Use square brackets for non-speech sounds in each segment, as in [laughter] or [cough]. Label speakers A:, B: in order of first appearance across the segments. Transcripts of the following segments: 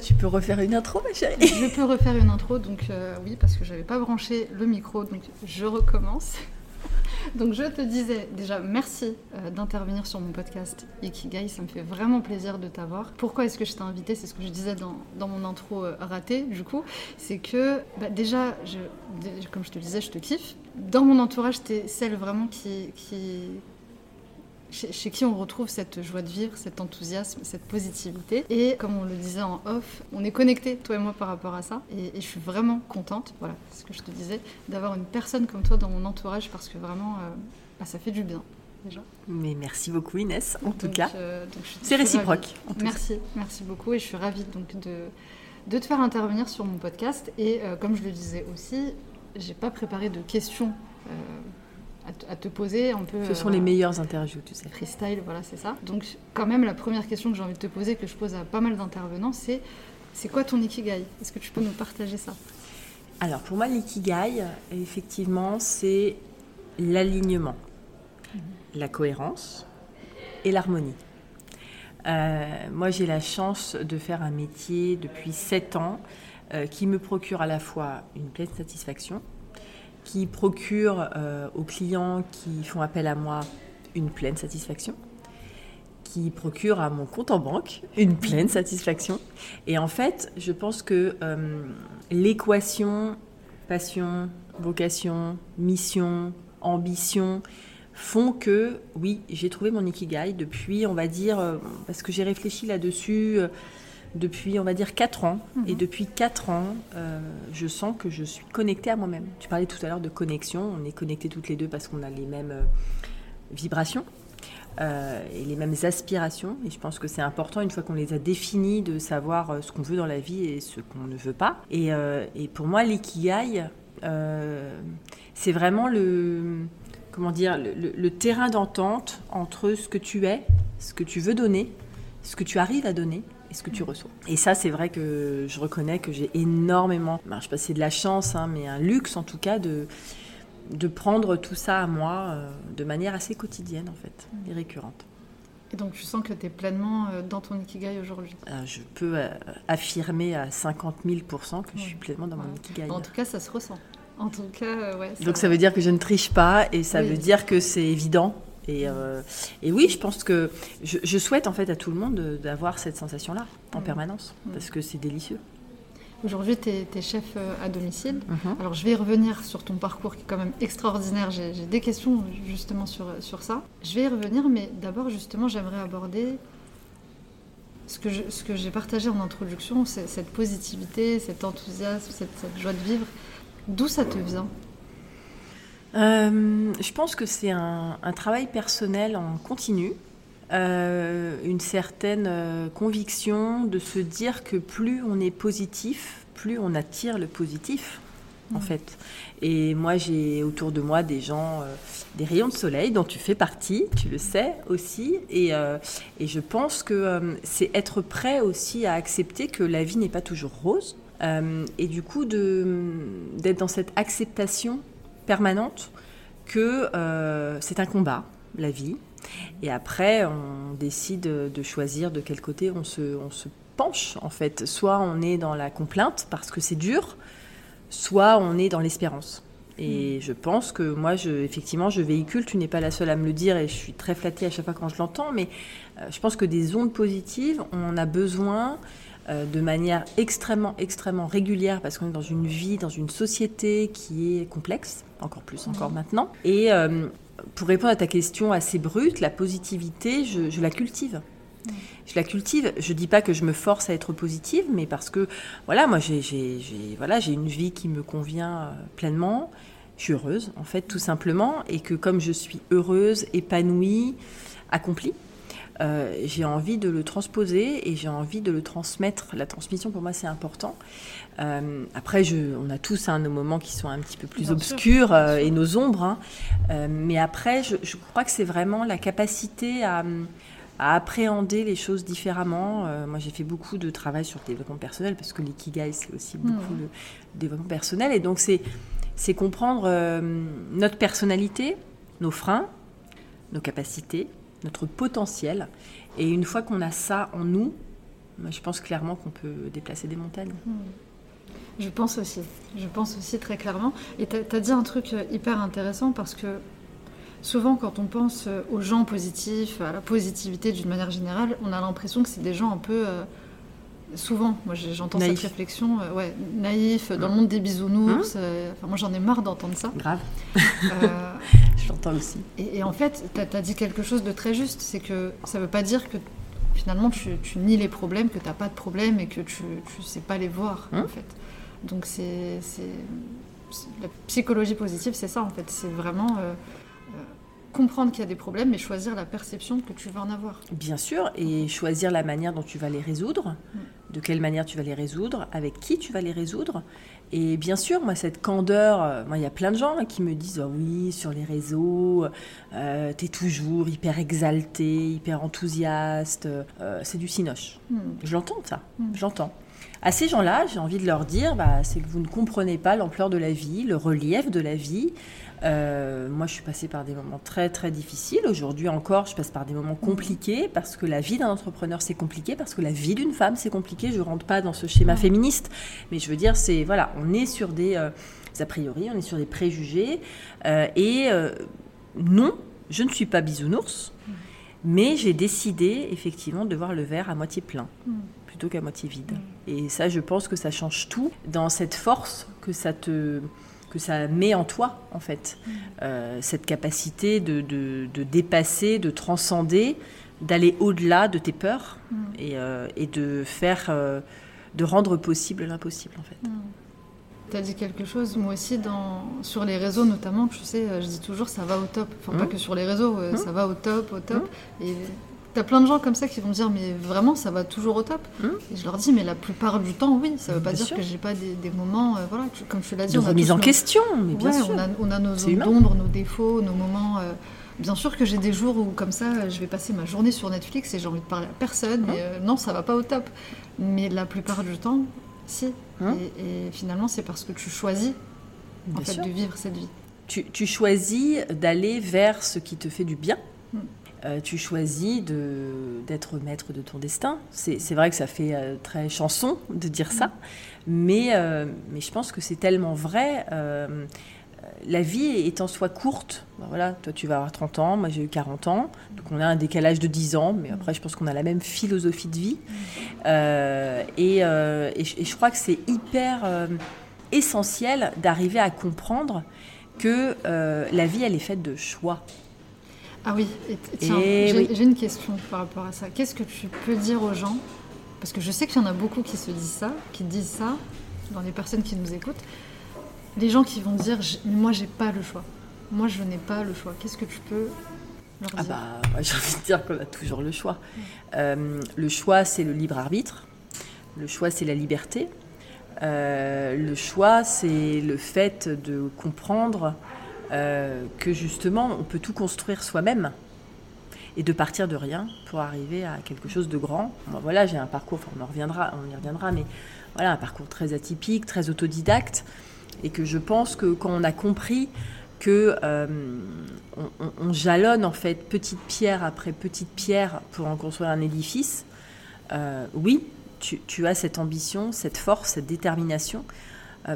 A: Tu peux refaire une intro, ma chérie.
B: Je peux refaire une intro, donc euh, oui, parce que j'avais pas branché le micro, donc je recommence. Donc je te disais déjà merci euh, d'intervenir sur mon podcast Ikigai, ça me fait vraiment plaisir de t'avoir. Pourquoi est-ce que je t'ai invité C'est ce que je disais dans, dans mon intro euh, raté du coup, c'est que bah, déjà, je, comme je te disais, je te kiffe. Dans mon entourage, tu es celle vraiment qui, qui, chez, qui on retrouve cette joie de vivre, cet enthousiasme, cette positivité. Et comme on le disait en off, on est connectés, toi et moi, par rapport à ça. Et, je suis vraiment contente, voilà, ce que je te disais, d'avoir une personne comme toi dans mon entourage parce que vraiment, euh, bah, ça fait du bien. Déjà.
A: Mais merci beaucoup Inès, en tout cas. Euh, c'est réciproque.
B: merci, merci beaucoup et je suis ravie donc de, de te faire intervenir sur mon podcast. Et euh, comme je le disais aussi, j'ai pas préparé de questions à, te poser un peu.
A: Ce sont les meilleures interviews, tu sais.
B: Freestyle, voilà, c'est ça. Donc, quand même, la première question que j'ai envie de te poser, que je pose à pas mal d'intervenants, c'est c'est quoi ton ikigai? Est-ce que tu peux nous partager ça?
A: Alors, pour moi, l'ikigai, effectivement, c'est l'alignement, mhm. la cohérence et l'harmonie. Euh, moi, j'ai la chance de faire un métier depuis 7 ans euh, qui me procure à la fois une pleine satisfaction, qui procure euh, aux clients qui font appel à moi une pleine satisfaction, qui procure à mon compte en banque une pleine satisfaction. Et en fait, je pense que euh, l'équation passion, vocation, mission, ambition font que, oui, j'ai trouvé mon ikigai depuis, on va dire, euh, parce que j'ai réfléchi là-dessus depuis, on va dire, 4 ans. Et mhm. depuis 4 ans, euh, je sens que je suis connectée à moi-même. Tu parlais tout à l'heure de connexion. On est connectés toutes les deux parce qu'on a les mêmes euh, vibrations. Euh, et les mêmes aspirations. Et je pense que c'est important, une fois qu'on les a définies, de savoir ce qu'on veut dans la vie et ce qu'on ne veut pas. Et, et pour moi, l'ikigai, c'est vraiment le, comment dire, le, le terrain d'entente entre ce que tu es, ce que tu veux donner, ce que tu arrives à donner et ce que tu reçois. Et ça, c'est vrai que je reconnais que j'ai énormément, ben, je sais pas si c'est de la chance, hein, mais un luxe en tout cas de, de prendre tout ça à moi euh, de manière assez quotidienne en fait, et récurrente.
B: Et donc tu sens que tu es pleinement euh, dans ton ikigai aujourd'hui?
A: Euh, Je peux affirmer à 50 000 que je suis pleinement dans mon ikigai.
B: En tout cas, ça se ressent. En tout cas, ouais.
A: Donc ça veut dire que je ne triche pas et ça veut dire que c'est évident euh, et, oui, je pense que je, souhaite en fait à tout le monde d'avoir cette sensation-là en permanence, parce que c'est délicieux.
B: Aujourd'hui, tu es, chef euh, à domicile. Mhm. Alors, je vais revenir sur ton parcours qui est quand même extraordinaire. J'ai des questions justement sur, sur ça. Je vais y revenir, mais d'abord, justement, j'aimerais aborder ce que j'ai partagé en introduction, cette positivité, cet enthousiasme, cette, cette joie de vivre. D'où ça te vient?
A: Euh, je pense que c'est un, travail personnel en continu, euh, une certaine euh, conviction de se dire que plus on est positif, plus on attire le positif, en fait. Et moi, j'ai autour de moi des gens, des rayons de soleil dont tu fais partie, tu le sais aussi, et, et je pense que c'est être prêt aussi à accepter que la vie n'est pas toujours rose. et du coup, d'être dans cette acceptation permanente que euh, c'est un combat, la vie. Et après, on décide de choisir de quel côté on se, on se penche, en fait. Soit on est dans la complainte parce que c'est dur, soit on est dans l'espérance. Et mm. je pense que moi, je, effectivement, je véhicule, tu n'es pas la seule à me le dire et je suis très flattée à chaque fois quand je l'entends, mais euh, je pense que des ondes positives, on en a besoin euh, de manière extrêmement, extrêmement régulière parce qu'on est dans une vie, dans une société qui est complexe, encore plus encore maintenant. Et euh, pour répondre à ta question assez brute, la positivité, je, la cultive. Je la cultive. Je dis pas que je me force à être positive, mais parce que voilà, moi j'ai voilà, j'ai une vie qui me convient euh, pleinement. Je suis heureuse, en fait, tout simplement, et que comme je suis heureuse, épanouie, accomplie, euh, j'ai envie de le transposer et j'ai envie de le transmettre. La transmission, pour moi, c'est important. Euh, après, je, on a tous hein, nos moments qui sont un petit peu plus
B: Bien
A: obscurs
B: sûr,
A: euh, et nos ombres. hein. Mais après, je, je crois que c'est vraiment la capacité à, à appréhender les choses différemment. Euh, moi, j'ai fait beaucoup de travail sur le développement personnel parce que l'ikigai, c'est aussi beaucoup
B: Mhm.
A: le développement personnel. Et donc, c'est c'est comprendre euh, notre personnalité, nos freins, nos capacités, notre potentiel. Et une fois qu'on a ça en nous, je pense clairement qu'on peut déplacer des montagnes.
B: Je pense aussi. Je pense aussi très clairement. Et tu as, dit un truc euh, hyper intéressant parce que souvent, quand on pense euh, aux gens positifs, à la positivité d'une manière générale, on a l'impression que c'est des gens un peu. euh, souvent, moi j'entends cette réflexion, euh, ouais, naïfs, dans le monde des bisounours.
A: Hein
B: euh, enfin, moi j'en ai marre d'entendre ça.
A: Grave, [laughs] Je l'entends aussi.
B: et, et en fait, tu as, dit quelque chose de très juste, c'est que ça veut pas dire que finalement tu, tu nies les problèmes, que tu n'as pas de problème et que tu ne sais pas les voir,
A: Hein
B: en fait. Donc c'est... La psychologie positive, c'est ça, en fait. C'est vraiment euh, euh, comprendre qu'il y a des problèmes, mais choisir la perception que tu vas en avoir.
A: Bien sûr, et choisir la manière dont tu vas les résoudre, de quelle manière tu vas les résoudre, avec qui tu vas les résoudre. Et bien sûr, moi, cette candeur, euh, il y a plein de gens hein, qui me disent Ah oui, sur les réseaux, euh, t'es toujours hyper exalté, hyper enthousiaste. Euh, c'est du cinoche.
B: Hmm.
A: Je l'entends, ça,
B: Mm.
A: je l'entends. À ces gens-là, j'ai envie de leur dire bah, c'est que vous ne comprenez pas l'ampleur de la vie, le relief de la vie. Euh, moi, je suis passée par des moments très très difficiles. Aujourd'hui encore, je passe par des moments compliqués parce que la vie d'un entrepreneur c'est compliqué, parce que la vie d'une femme c'est compliqué. Je rentre pas dans ce schéma féministe, mais je veux dire c'est voilà, on est sur des euh, a priori, on est sur des préjugés euh, et non, je ne suis pas bisounours, mais j'ai décidé effectivement de voir le verre à moitié plein
B: Mm.
A: plutôt qu'à moitié vide. Et ça, je pense que ça change tout dans cette force que ça te que ça met en toi, en fait. Euh, cette capacité de, de- de dépasser, de transcender, d'aller au-delà de tes peurs
B: Mm.
A: et, euh, et de faire, euh, de rendre possible l'impossible, en fait.
B: Tu as dit quelque chose, moi aussi, dans, sur les réseaux notamment, tu sais, je dis toujours ça va au top. Enfin, pas
A: Mhm.
B: que sur les réseaux,
A: Mhm.
B: ça va au top, au top. Et tu as plein de gens comme ça qui vont me dire, mais vraiment, ça va toujours au top.
A: Mhm.
B: Et je leur dis, mais la plupart du temps, oui. Ça veut pas
A: Bien
B: dire
A: sûr.
B: que j'ai pas des, des moments, euh, voilà, comme tu l'as dit,
A: De
B: on a
A: remise en
B: nos-
A: question, mais bien
B: Ouais,
A: sûr.
B: On a, on a nos zones d'ombre, nos défauts, nos moments. euh, Bien sûr que j'ai des jours où, comme ça, euh, je vais passer ma journée sur Netflix et j'ai envie de parler à personne. Et, euh, non, ça va pas au top. Mais la plupart du temps, si.
A: Hein
B: et, et finalement, c'est parce que tu choisis en fait,
A: sûr.
B: de vivre cette vie.
A: tu, tu choisis d'aller vers ce qui te fait du bien. Euh, tu choisis d'être maître de ton destin. C'est vrai que ça fait euh, très chanson de dire ça, mais, euh, mais je pense que c'est tellement vrai. la vie est en soi courte. Ben voilà, toi tu vas avoir 30 ans, moi j'ai eu 40 ans, donc on a un décalage de 10 ans, mais après je pense qu'on a la même philosophie de vie. Et, et je- et je crois que c'est hyper essentiel d'arriver à comprendre que la vie, elle est faite de choix.
B: Ah oui, et tiens,
A: Et
B: j'ai une question par rapport à ça. Qu'est-ce que tu peux dire aux gens? Parce que je sais qu'il y en a beaucoup qui se disent ça, qui disent ça, dans les personnes qui nous écoutent. Les gens qui vont dire Mais Moi, j'ai pas le choix. Moi, je n'ai pas le choix. Qu'est-ce que tu peux leur
A: Ah
B: dire?
A: bah, [laughs] moi, j'ai envie de dire qu'on a toujours le choix. Euh, le choix, c'est le libre arbitre. Le choix, c'est la liberté. Euh, le choix, c'est le fait de comprendre euh, que justement, on peut tout construire soi-même. Et de partir de rien pour arriver à quelque chose de grand. Moi, voilà, j'ai un parcours, on en reviendra, on y reviendra, mais voilà, un parcours très atypique, très autodidacte, et que je pense que quand on a compris que euh, on, on- on jalonne en fait petite pierre après petite pierre pour en construire un édifice, euh, oui, tu, as cette ambition, cette force, cette détermination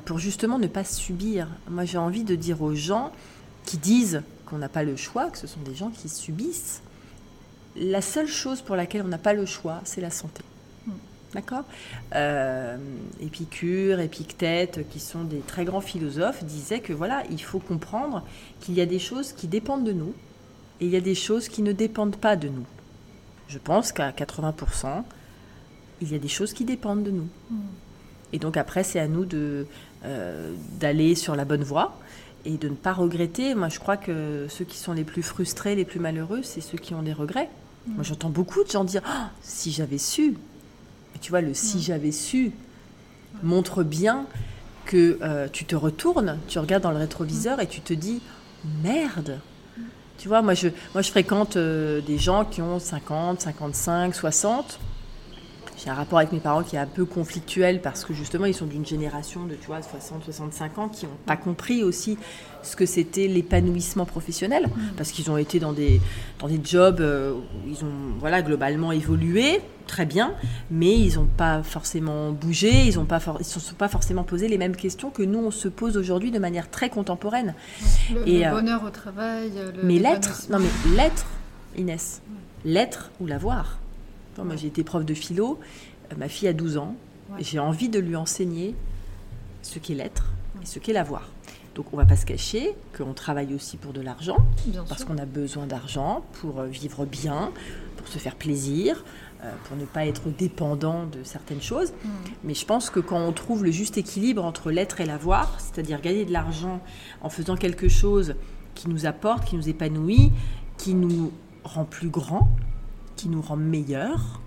A: pour justement ne pas subir. Moi, j'ai envie de dire aux gens qui disent qu'on n'a pas le choix, que ce sont des gens qui subissent. La seule chose pour laquelle on n'a pas le choix, c'est la santé. D'accord? Euh, Épicure, Épictète, qui sont des très grands philosophes, disaient que voilà, il faut comprendre qu'il y a des choses qui dépendent de nous et il y a des choses qui ne dépendent pas de nous. Je pense qu'à 80%, il y a des choses qui dépendent de nous.
B: Mm.
A: Et donc après, c'est à nous de, euh, d'aller sur la bonne voie et de ne pas regretter. Moi, je crois que ceux qui sont les plus frustrés, les plus malheureux, c'est ceux qui ont des regrets. Moi, j'entends beaucoup de gens dire Ah, si j'avais su. Mais tu vois, le si j'avais su montre bien que euh, tu te retournes, tu regardes dans le rétroviseur et tu te dis merde. Tu vois, moi je, moi, je fréquente euh, des gens qui ont 50, 55, 60 j'ai un rapport avec mes parents qui est un peu conflictuel parce que justement ils sont d'une génération de tu vois 60 65 ans qui n'ont pas compris aussi ce que c'était l'épanouissement professionnel. Mm. parce qu'ils ont été dans des dans des jobs euh, où ils ont voilà globalement évolué très bien mais ils n'ont pas forcément bougé ils ont pas ils se sont pas forcément posé les mêmes questions que nous on se pose aujourd'hui de manière très contemporaine.
B: Le, et le euh, bonheur au travail le
A: mais l'être non mais l'être Inès l'être ou l'avoir moi, j'ai été prof de philo. Euh, ma fille a 12 ans. Et j'ai envie de lui enseigner ce qu'est l'être et ce qu'est l'avoir. Donc on ne va pas se cacher qu'on travaille aussi pour de l'argent, parce qu'on a besoin d'argent pour euh, vivre bien, pour se faire plaisir, euh, pour ne pas être dépendant de certaines choses. Mm. Mais je pense que quand on trouve le juste équilibre entre l'être et l'avoir, c'est-à-dire gagner de l'argent en faisant quelque chose qui nous apporte, qui nous épanouit, qui nous rend plus grands, qui nous rend meilleurs,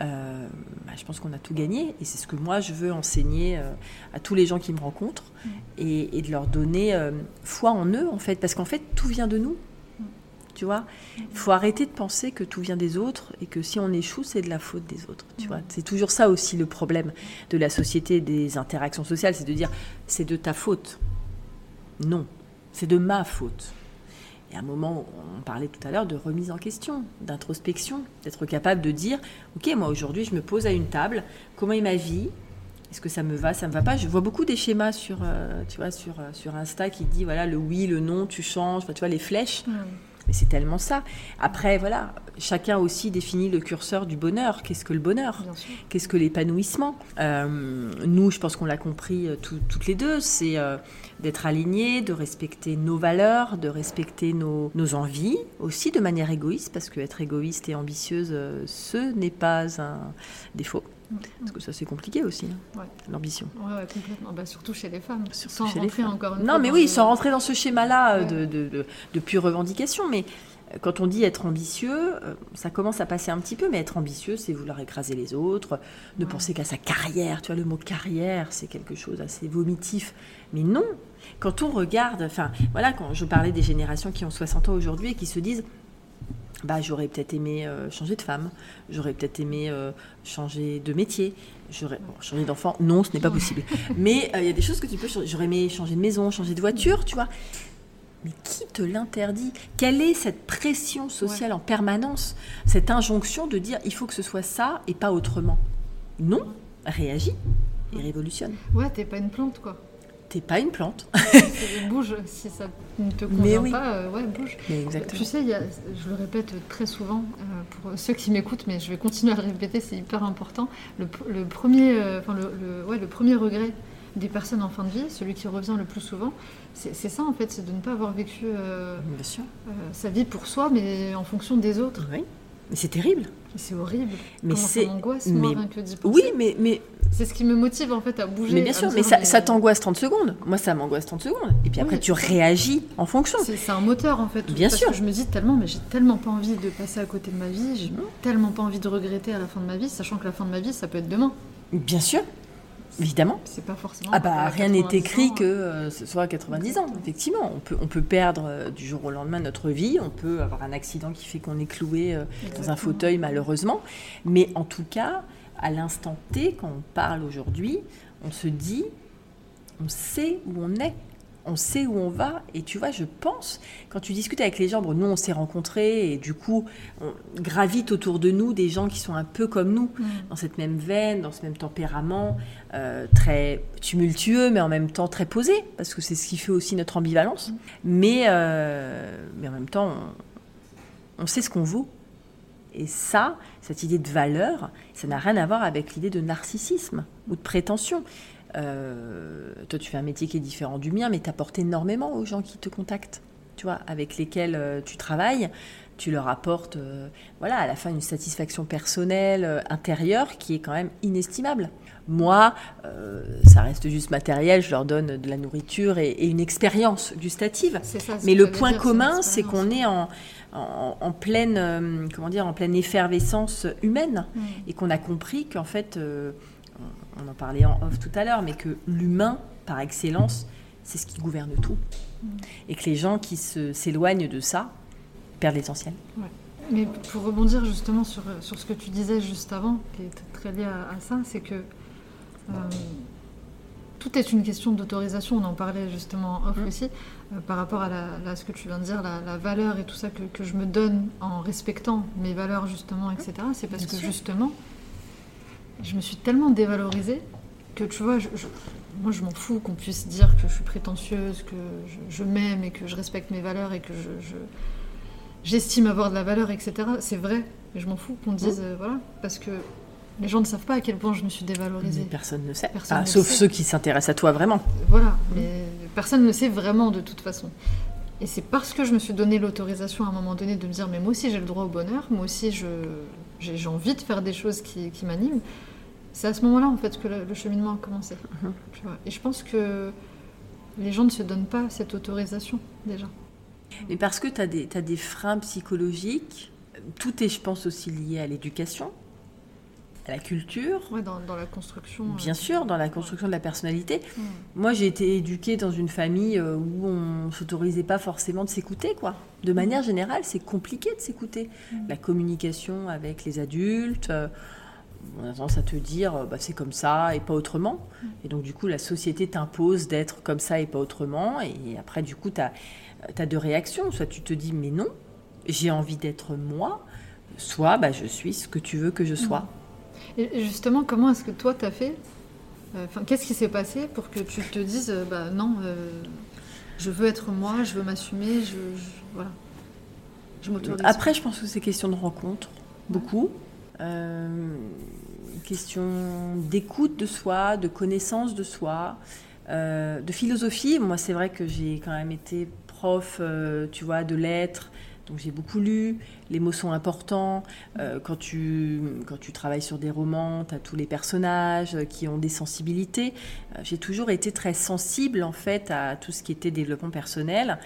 A: euh, bah, je pense qu'on a tout gagné. Et c'est ce que moi, je veux enseigner euh, à tous les gens qui me rencontrent et, de leur donner euh, foi en eux, en fait. Parce qu'en fait, tout vient de nous. Tu vois? Il faut arrêter de penser que tout vient des autres et que si on échoue, c'est de la faute des autres. Tu vois? C'est toujours ça aussi le problème de la société, des interactions sociales, c'est de dire c'est de ta faute. Non, c'est de ma faute. Et à un moment, on parlait tout à l'heure de remise en question, d'introspection, d'être capable de dire, ok, moi aujourd'hui, je me pose à une table, comment est ma vie? Est-ce que ça me va, ça me va pas? Je vois beaucoup des schémas sur, euh, tu vois, sur, euh, sur Insta qui dit, voilà, le oui, le non, tu changes, tu vois, les flèches. Mais c'est tellement ça. Après, voilà, chacun aussi définit le curseur du bonheur. Qu'est-ce que le bonheur Qu'est-ce que l'épanouissement euh, Nous, je pense qu'on l'a compris toutes les deux, c'est d'être aligné, de respecter nos valeurs, de respecter nos, envies, aussi de manière égoïste, parce que être égoïste et ambitieuse, euh, ce n'est pas un défaut. Parce que ça, c'est compliqué aussi, hein, l'ambition.
B: Oui, complètement. Bah, surtout chez les femmes. Surtout sans chez rentrer les femmes. encore une
A: Non, mais oui, sans rentrer dans ce schéma-là de, de, de, pure revendication. Mais quand on dit être ambitieux, euh, ça commence à passer un petit peu, mais être ambitieux, c'est vouloir écraser les autres, ne penser qu'à sa carrière. Tu vois, le mot carrière, c'est quelque chose assez vomitif. Mais non, quand on regarde, enfin, voilà, quand je parlais des générations qui ont 60 ans aujourd'hui et qui se disent, bah, j'aurais peut-être aimé euh, changer de femme, j'aurais peut-être aimé euh, changer de métier, j'aurais changer d'enfant. Non, ce n'est pas possible. [laughs] Mais il y a des choses que tu peux changer. J'aurais aimé changer de maison, changer de voiture, tu vois. Mais qui te l'interdit? Quelle est cette pression sociale en permanence? Cette injonction de dire il faut que ce soit ça et pas autrement? Non, réagis et révolutionne.
B: Ouais, t'es pas une plante quoi.
A: T'es pas une plante. [laughs]
B: bouge, si ça ne te convient pas, euh, ouais, bouge. Mais exactement. Tu sais, je le répète très souvent euh, pour ceux qui m'écoutent, mais je vais continuer à le répéter, c'est hyper important. Le, premier, euh, enfin, le, ouais, le premier regret des personnes en fin de vie, celui qui revient le plus souvent, c'est ça en fait, c'est de ne pas avoir vécu sa vie pour soi, mais en fonction des autres.
A: Oui, mais c'est terrible.
B: C'est horrible. Mais c'est angoisse
A: mais...
B: que
A: Oui, mais, mais...
B: c'est ce qui me motive en fait à bouger.
A: Mais bien sûr, mais ça, ça t'angoisse 30 secondes. Moi, ça m'angoisse 30 secondes. Et puis après, tu réagis en fonction.
B: C'est un moteur en fait.
A: Bien sûr.
B: je me dis tellement, mais j'ai tellement pas envie de passer à côté de ma vie. J'ai tellement pas envie de regretter à la fin de ma vie, sachant que la fin de ma vie, ça peut être demain.
A: Bien sûr. Évidemment.
B: C'est pas forcément.
A: Ah bah rien n'est écrit que euh, ce soit à 90 ans. Effectivement, on peut on peut perdre euh, du jour au lendemain notre vie. On peut avoir un accident qui fait qu'on est cloué euh, dans un fauteuil malheureusement. Mais en tout cas, à l'instant T, quand on parle aujourd'hui, on se dit, on sait où on est on sait où on va. Et tu vois, je pense, quand tu discutes avec les gens, bon, nous on s'est rencontrés et du coup, on gravite autour de nous des gens qui sont un peu comme nous, mm. dans cette même veine, dans ce même tempérament, euh, très tumultueux, mais en même temps très posé, parce que c'est ce qui fait aussi notre ambivalence. Mm. Mais, euh, mais en même temps, on, sait ce qu'on vaut. Et ça, cette idée de valeur, ça n'a rien à voir avec l'idée de narcissisme ou de prétention. Euh, toi, tu fais un métier qui est différent du mien, mais tu apportes énormément aux gens qui te contactent, tu vois, avec lesquels euh, tu travailles. Tu leur apportes, euh, voilà, à la fin, une satisfaction personnelle, intérieure, qui est quand même inestimable. Moi, ça reste juste matériel, je leur donne de la nourriture et, une expérience gustative. Mais le point commun, c'est qu'on est en, en, pleine, comment dire, en pleine effervescence humaine mm. et qu'on a compris qu'en fait, on en parlait en off tout à l'heure, mais que l'humain, par excellence, c'est ce qui gouverne tout. Et que les gens qui s'éloignent de ça perdent l'essentiel.
B: Mais pour rebondir justement sur, sur, ce que tu disais juste avant, qui est très lié à, ça, c'est que euh, tout est une question d'autorisation. On en parlait justement en off mm. aussi, euh, par rapport à, ce que tu viens de dire, la, valeur et tout ça que, que, je me donne en respectant mes valeurs justement, etc. C'est parce que justement, je me suis tellement dévalorisée que tu vois, moi je m'en fous qu'on puisse dire que je suis prétentieuse, que je, m'aime et que je respecte mes valeurs et que je j'estime avoir de la valeur, etc. C'est vrai, mais je m'en fous qu'on dise, euh, voilà, parce que les gens ne savent pas à quel point je me suis dévalorisée.
A: personne ne sait, ah, sauf ceux qui s'intéressent à toi vraiment.
B: Voilà, mais personne ne sait vraiment de toute façon. Et c'est parce que je me suis donné l'autorisation à un moment donné de me dire, mais moi aussi j'ai le droit au bonheur, moi aussi j'ai envie de faire des choses qui, qui m'animent. C'est à ce moment-là en fait que le, cheminement a commencé. Mhm. Et je pense que les gens ne se donnent pas cette autorisation déjà.
A: Mais parce que tu as, as, des freins psychologiques, tout est, je pense, aussi lié à l'éducation, à la culture.
B: Oui, dans, dans, la construction. Euh,
A: Bien sûr, dans la construction de la personnalité. Hmm. Moi, j'ai été éduquée dans une famille euh, où on ne s'autorisait pas forcément de s'écouter, quoi. De hmm. manière générale, c'est compliqué de s'écouter. Hmm. La communication avec les adultes. Euh, on a tendance à te dire bah, c'est comme ça et pas autrement. Et donc, du coup, la société t'impose d'être comme ça et pas autrement. Et après, du coup, tu as as deux réactions. Soit tu te dis, mais non, j'ai envie d'être moi, soit bah, je suis ce que tu veux que je sois.
B: Et justement, comment est-ce que toi, tu as fait euh, enfin, Qu'est-ce qui s'est passé pour que tu te dises, euh, bah, non, euh, je veux être moi, je veux m'assumer, je, voilà.
A: Je m'autorise. Après, je pense que c'est question de rencontre, beaucoup. Question d'écoute de soi, de connaissance de soi, de philosophie. Moi, c'est vrai que j'ai quand même été prof, euh, tu vois, de lettres. Donc j'ai beaucoup lu, les mots sont importants. Euh, quand, tu, quand tu travailles sur des romans, tu as tous les personnages qui ont des sensibilités. Euh, j'ai toujours été très sensible en fait à tout ce qui était développement personnel,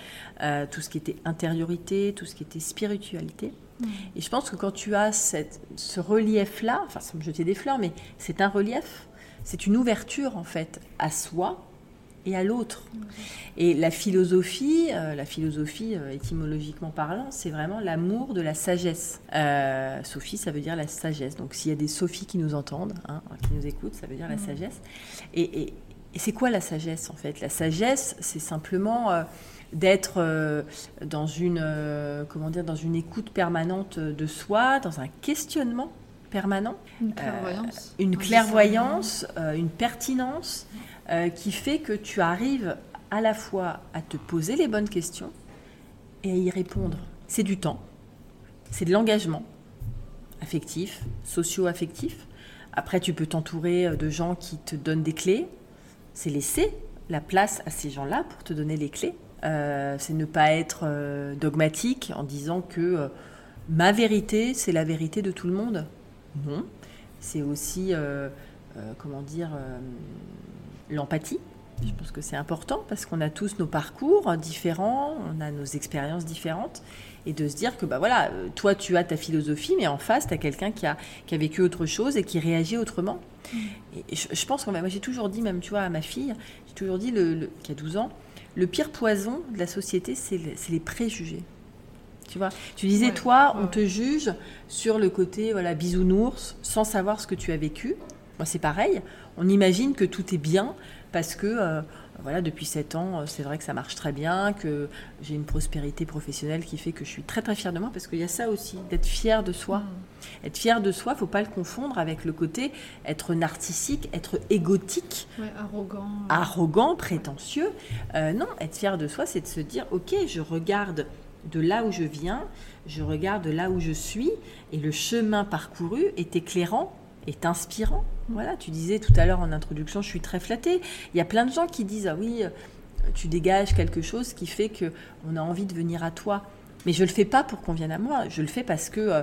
A: tout ce qui était intériorité, tout ce qui était spiritualité. Mmh. Et je pense que quand tu as cette, ce relief-là, enfin sans me jeter des fleurs, mais c'est un relief, c'est une ouverture en fait à soi, et à l'autre. Et la philosophie, euh, la philosophie euh, étymologiquement parlant, c'est vraiment l'amour de la sagesse. Euh, Sophie, ça veut dire la sagesse. Donc s'il y a des Sophies qui nous entendent, hein, qui nous écoutent, ça veut dire la sagesse. Et, c'est quoi la sagesse en fait? La sagesse, c'est simplement d'être dans une comment dire dans une écoute permanente de soi, dans un questionnement permanent,
B: une clairvoyance,
A: une, clairvoyance une pertinence. Euh, qui fait que tu arrives à la fois à te poser les bonnes questions et à y répondre. C'est du temps, c'est de l'engagement affectif, socio-affectif. Après, tu peux t'entourer euh, de gens qui te donnent des clés. C'est laisser la place à ces gens-là pour te donner les clés. Euh, c'est ne pas être dogmatique en disant que ma vérité, c'est la vérité de tout le monde. Non. C'est aussi, comment dire, l'empathie. Je pense que c'est important parce qu'on a tous nos parcours différents, on a nos expériences différentes. Et de se dire que, bah voilà, euh, toi, tu as ta philosophie, mais en face, tu as quelqu'un qui a, qui a vécu autre chose et qui réagit autrement. Mm. Et je, pense que moi, j'ai toujours dit, même, tu vois, à ma fille, j'ai toujours dit, le, qui a 12 ans, le pire poison de la société, c'est les préjugés. Tu vois, tu disais, toi, on te juge sur le côté voilà, bisounours, sans savoir ce que tu as vécu. Moi, c'est pareil. On imagine que tout est bien parce que, euh, voilà, depuis 7 ans, euh, c'est vrai que ça marche très bien, que j'ai une prospérité professionnelle qui fait que je suis très très fière de moi parce qu'il y a ça aussi, d'être fière de soi. Mm. Être fière de soi, faut pas le confondre avec le côté être narcissique, être égotique,
B: arrogant,
A: arrogant, prétentieux. Euh, non, être fière de soi, c'est de se dire, ok, je regarde de là où je viens, je regarde de là où je suis, et le chemin parcouru est éclairant est inspirant. Voilà, tu disais tout à l'heure en introduction, je suis très flattée. Il y a plein de gens qui disent ah oui, euh, tu dégages quelque chose qui fait que on a envie de venir à toi. Mais je le fais pas pour qu'on vienne à moi. Je le fais parce que euh,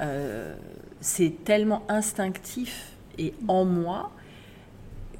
A: euh, c'est tellement instinctif et en moi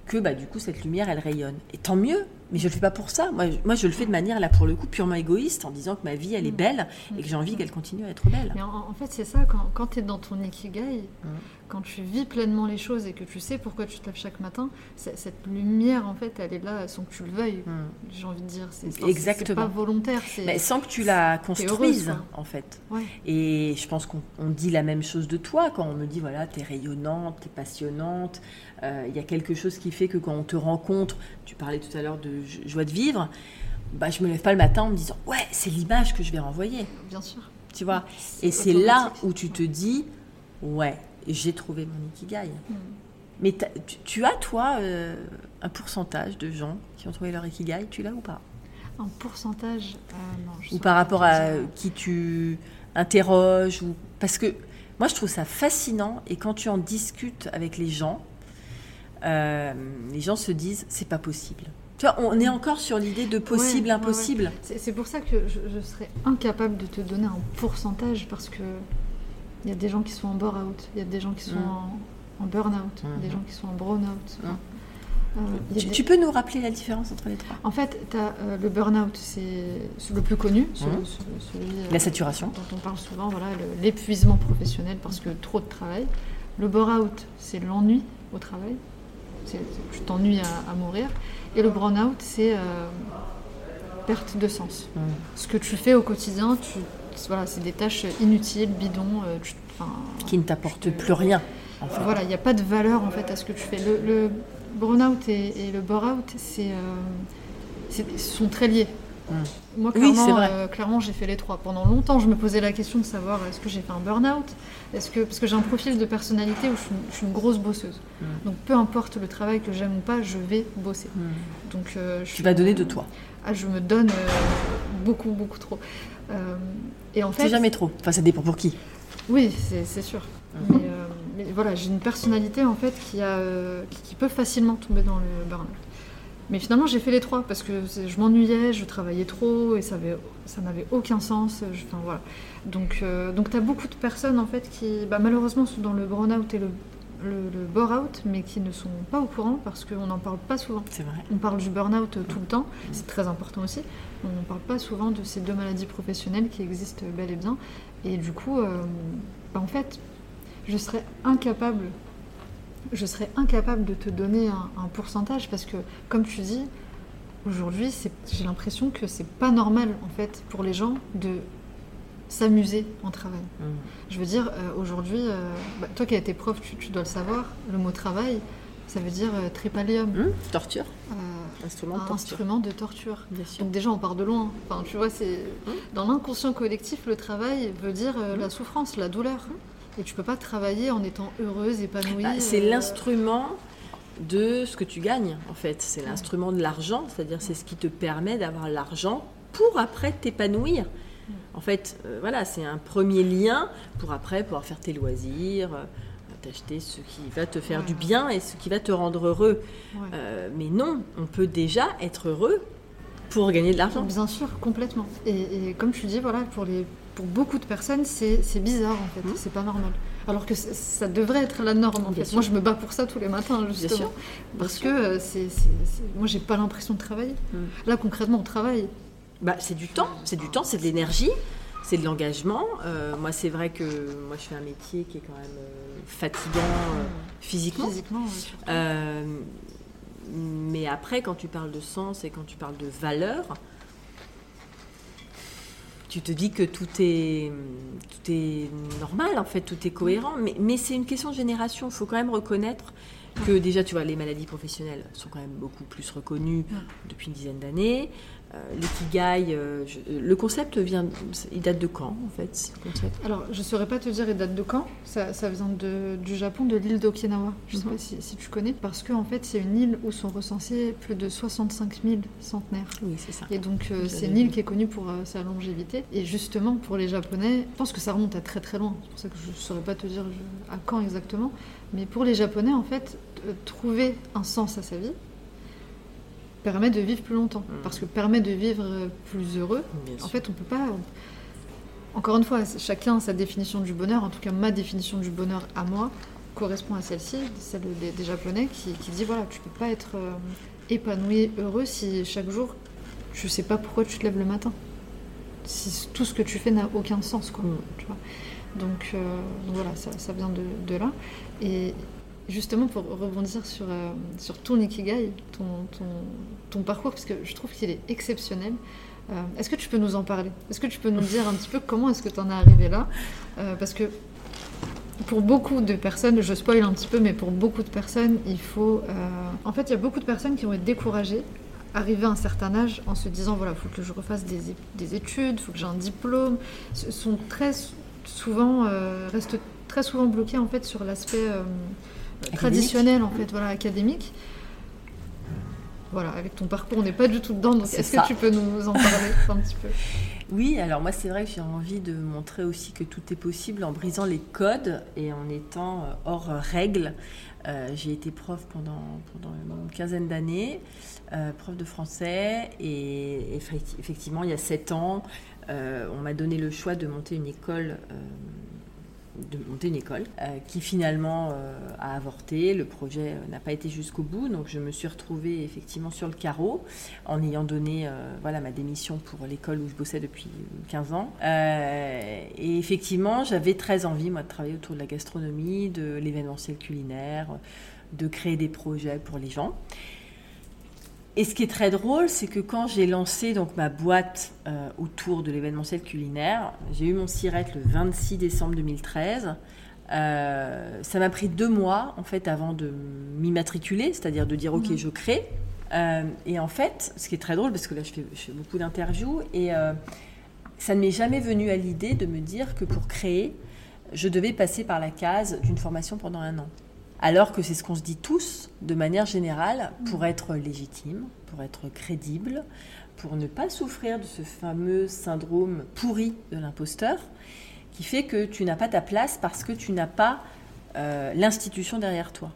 A: que bah, du coup cette lumière elle rayonne. Et tant mieux, mais je le fais pas pour ça. Moi, je- moi je le fais de manière là pour le coup purement égoïste en disant que ma vie elle est
B: Mm.
A: belle et que j'ai envie qu'elle continue à être belle.
B: Mais en, en fait, c'est ça, quand, quand tu es dans ton ikigai,
A: Mm.
B: quand tu vis pleinement les choses et que tu sais pourquoi tu te lèves chaque matin, cette lumière, en fait, elle est là sans que tu le veuilles,
A: Mm.
B: j'ai envie de dire. C'est c'est-
A: Exactement.
B: C'est pas volontaire.
A: Mais sans que tu la construises en fait.
B: Ouais.
A: Et je pense qu'on on dit la même chose de toi quand on me dit voilà, t'es rayonnante, t'es passionnante. Euh, Il y a quelque chose qui fait que quand on te rencontre, tu parlais tout à l'heure de jo- joie de vivre, bah, je me lève pas le matin en me disant ouais, c'est l'image que je vais renvoyer.
B: Bien sûr.
A: Tu vois? Et c'est là où tu te dis ouais, j'ai trouvé mon ikigai.
B: Mm.
A: Mais tu, tu as, toi, euh, un pourcentage de gens qui ont trouvé leur ikigai, tu l'as ou pas?
B: Un pourcentage euh, non, je
A: Ou par rapport à qui tu interroges ou... Parce que moi, je trouve ça fascinant et quand tu en discutes avec les gens, euh, les gens se disent c'est pas possible. Tu vois, on est encore sur l'idée de possible,
B: Ouais, ouais,
A: impossible.
B: C'est pour ça que je, je serais incapable de te donner un pourcentage parce que il y a des gens qui sont en bore-out, il y a des gens qui sont
A: Mm.
B: en, en burn-out,
A: Mhm.
B: des gens qui sont en brown-out.
A: Mm.
B: Euh,
A: Tu,
B: des-
A: tu peux nous rappeler la différence entre les trois?
B: En fait, as le burn-out, c'est le plus connu,
A: Mhm.
B: ce- celui euh,
A: La saturation.
B: dont on parle souvent, voilà, l'épuisement professionnel parce que trop de travail. Le bore-out, c'est l'ennui au travail, tu t'ennuies à, à mourir. Et le burn-out, c'est euh, perte de sens.
A: Mm.
B: Ce que tu fais au quotidien, tu, voilà, c'est des tâches inutiles, bidons. euh, tu-
A: Qui ne t'apporte plus rien, en fait.
B: voilà, il n'y a pas de valeur en fait à ce que tu fais. Le, le burn-out et, et le bore-out, c'est, euh, c'est- sont très liés.
A: Mm.
B: Moi, clairement,
A: c'est
B: euh, clairement, j'ai fait les trois. Pendant longtemps, je me posais la question de savoir est-ce que j'ai fait un burn-out? Est-ce que, Parce que j'ai un profil de personnalité où je suis, une- je suis une grosse bosseuse.
A: Mm.
B: Donc, peu importe le travail que j'aime ou pas, je vais bosser.
A: Mm.
B: Donc, euh, je
A: Tu
B: suis-
A: vas donner de toi.
B: Ah, je me donne euh, beaucoup, beaucoup trop. Euh, et en
A: C'est
B: fait,
A: jamais trop. Enfin, ça dépend pour qui.
B: oui, c'est c'est sûr. Mais, euh, mais voilà, j'ai une personnalité en fait qui, a, euh, qui, qui peut facilement tomber dans le burn-out. Mais finalement, j'ai fait les trois parce que je m'ennuyais, je travaillais trop et ça avait, ça n'avait aucun sens. je- enfin, voilà. Donc, euh, donc tu as beaucoup de personnes en fait qui, bah, malheureusement, sont dans le burn-out et le, le, le bore-out, mais qui ne sont pas au courant parce qu'on n'en parle pas souvent.
A: C'est vrai.
B: On parle du burn-out tout le temps, c'est très important aussi. On ne parle pas souvent de ces deux maladies professionnelles qui existent bel et bien. Et du coup, euh, bah, en fait, je serais incapable, je serais incapable de te donner un, un pourcentage parce que, comme tu dis, aujourd'hui, j'ai l'impression que c'est pas normal en fait pour les gens de s'amuser en travail.
A: Mm.
B: Je veux dire, euh, aujourd'hui, euh, bah, toi qui as été prof, tu, tu dois le savoir, le mot travail, ça veut dire euh, tripalium,
A: Mm. Torture.
B: euh,
A: Instrument de
B: un
A: torture.
B: instrument de torture.
A: Bien sûr.
B: Donc déjà, on part de loin. Enfin, tu vois, c'est dans l'inconscient collectif, le travail veut dire la souffrance, la douleur. Et tu peux pas travailler en étant heureuse, épanouie.
A: Bah, c'est
B: euh,
A: l'instrument de ce que tu gagnes, en fait. C'est l'instrument de l'argent, c'est-à-dire c'est ce qui te permet d'avoir l'argent pour après t'épanouir. En fait, euh, voilà, c'est un premier lien pour après pouvoir faire tes loisirs, euh, t'acheter ce qui va te faire
B: Ouais,
A: du bien et ce qui va te rendre heureux.
B: ouais.
A: Euh, mais non, on peut déjà être heureux pour gagner de l'argent.
B: Bien sûr, complètement. Et, et comme tu dis, voilà, pour, les, pour beaucoup de personnes, c'est bizarre en fait,
A: Mhm.
B: c'est pas normal. Alors que ça- devrait être la norme en
A: Bien
B: fait.
A: sûr.
B: Moi, je me bats pour ça tous les matins, justement.
A: sûr.
B: Parce que
A: Bien
B: euh, c'est, moi, j'ai pas l'impression de travailler.
A: Mhm.
B: Là, concrètement, on travaille.
A: Bah, c'est du temps, c'est du temps, c'est de l'énergie, c'est de l'engagement. Euh, moi, c'est vrai que moi, je fais un métier qui est quand même euh, fatigant euh, physiquement.
B: Physiquement.
A: Euh, mais après, quand tu parles de sens et quand tu parles de valeur, tu te dis que tout est, tout est normal, en fait, tout est cohérent. Mais, mais c'est une question de génération. Il faut quand même reconnaître que déjà, tu vois, les maladies professionnelles sont quand même beaucoup plus reconnues depuis une dizaine d'années. Euh, L'ikigai, euh, je- le concept vient, il date de quand, en fait, concept?
B: Alors, je saurais pas te dire, il date de quand ça, ça vient de- du Japon, de l'île d'Okinawa. Je sais
A: Mhm.
B: pas si, si tu connais. Parce qu'en fait, c'est une île où sont recensés plus de 65 000 centenaires.
A: Oui, c'est ça.
B: Et donc, euh, c'est une île qui est connue pour euh, sa longévité. Et justement, pour les Japonais, je pense que ça remonte à très très loin. C'est pour ça que je ne saurais pas te dire je- à quand exactement. Mais pour les Japonais, en fait, euh, trouver un sens à sa vie permet de vivre plus longtemps.
A: Mhm.
B: Parce que permet de vivre euh, plus heureux.
A: Bien
B: En
A: sûr.
B: fait, on peut pas. Encore une fois, chacun a sa définition du bonheur. En tout cas, ma définition du bonheur à moi correspond à celle-ci, celle des, Japonais, qui, dit voilà, tu peux pas être euh, épanoui, heureux si chaque jour, tu sais pas pourquoi tu te lèves le matin. Si tout ce que tu fais n'a aucun sens, quoi. Tu vois? Donc, voilà, ça, vient de, là. Et justement, pour rebondir sur, sur ton Ikigai, ton, ton, parcours, parce que je trouve qu'il est exceptionnel. Euh, est-ce que tu peux nous en parler? Est-ce que tu peux nous dire un petit peu comment est-ce que tu en es arrivé là? Euh, Parce que pour beaucoup de personnes, je spoil un petit peu, mais pour beaucoup de personnes, il faut... Euh, en fait, il y a beaucoup de personnes qui vont être découragées, arriver à un certain âge, en se disant, voilà, il faut que je refasse des, études, il faut que j'ai un diplôme. sont très souvent, restent très souvent bloqués, en fait, sur l'aspect traditionnel, en fait, voilà, académique voilà, avec ton parcours, on n'est pas du tout dedans. Donc, est-ce que tu peux nous en parler un petit peu? [laughs]
A: Oui, alors moi, c'est vrai que j'ai envie de montrer aussi que tout est possible en brisant les codes et en étant euh, hors règles. Euh, j'ai été prof pendant, pendant une quinzaine d'années, euh, prof de français, et effectivement, il y a sept ans, on m'a donné le choix de monter une école de monter une école, euh, qui finalement euh, a avorté. Le projet euh, n'a pas été jusqu'au bout, donc je me suis retrouvée effectivement sur le carreau en ayant donné voilà, ma démission pour l'école où je bossais depuis 15 ans. et effectivement, j'avais très envie, moi, de travailler autour de la gastronomie, de l'événementiel culinaire, de créer des projets pour les gens. Et ce qui est très drôle, c'est que quand j'ai lancé donc ma boîte euh, autour de l'événementiel culinaire, j'ai eu mon SIRET le 26 décembre 2013. Euh, ça m'a pris deux mois en fait avant de m'immatriculer, c'est-à-dire de dire ok mhm. je crée. Euh, et en fait, ce qui est très drôle parce que là je fais, je fais beaucoup d'interviews et ça ne m'est jamais venu à l'idée de me dire que pour créer, je devais passer par la case d'une formation pendant un an alors que c'est ce qu'on se dit tous de manière générale pour être légitime, pour être crédible, pour ne pas souffrir de ce fameux syndrome pourri de l'imposteur qui fait que tu n'as pas ta place parce que tu n'as pas euh, l'institution derrière toi.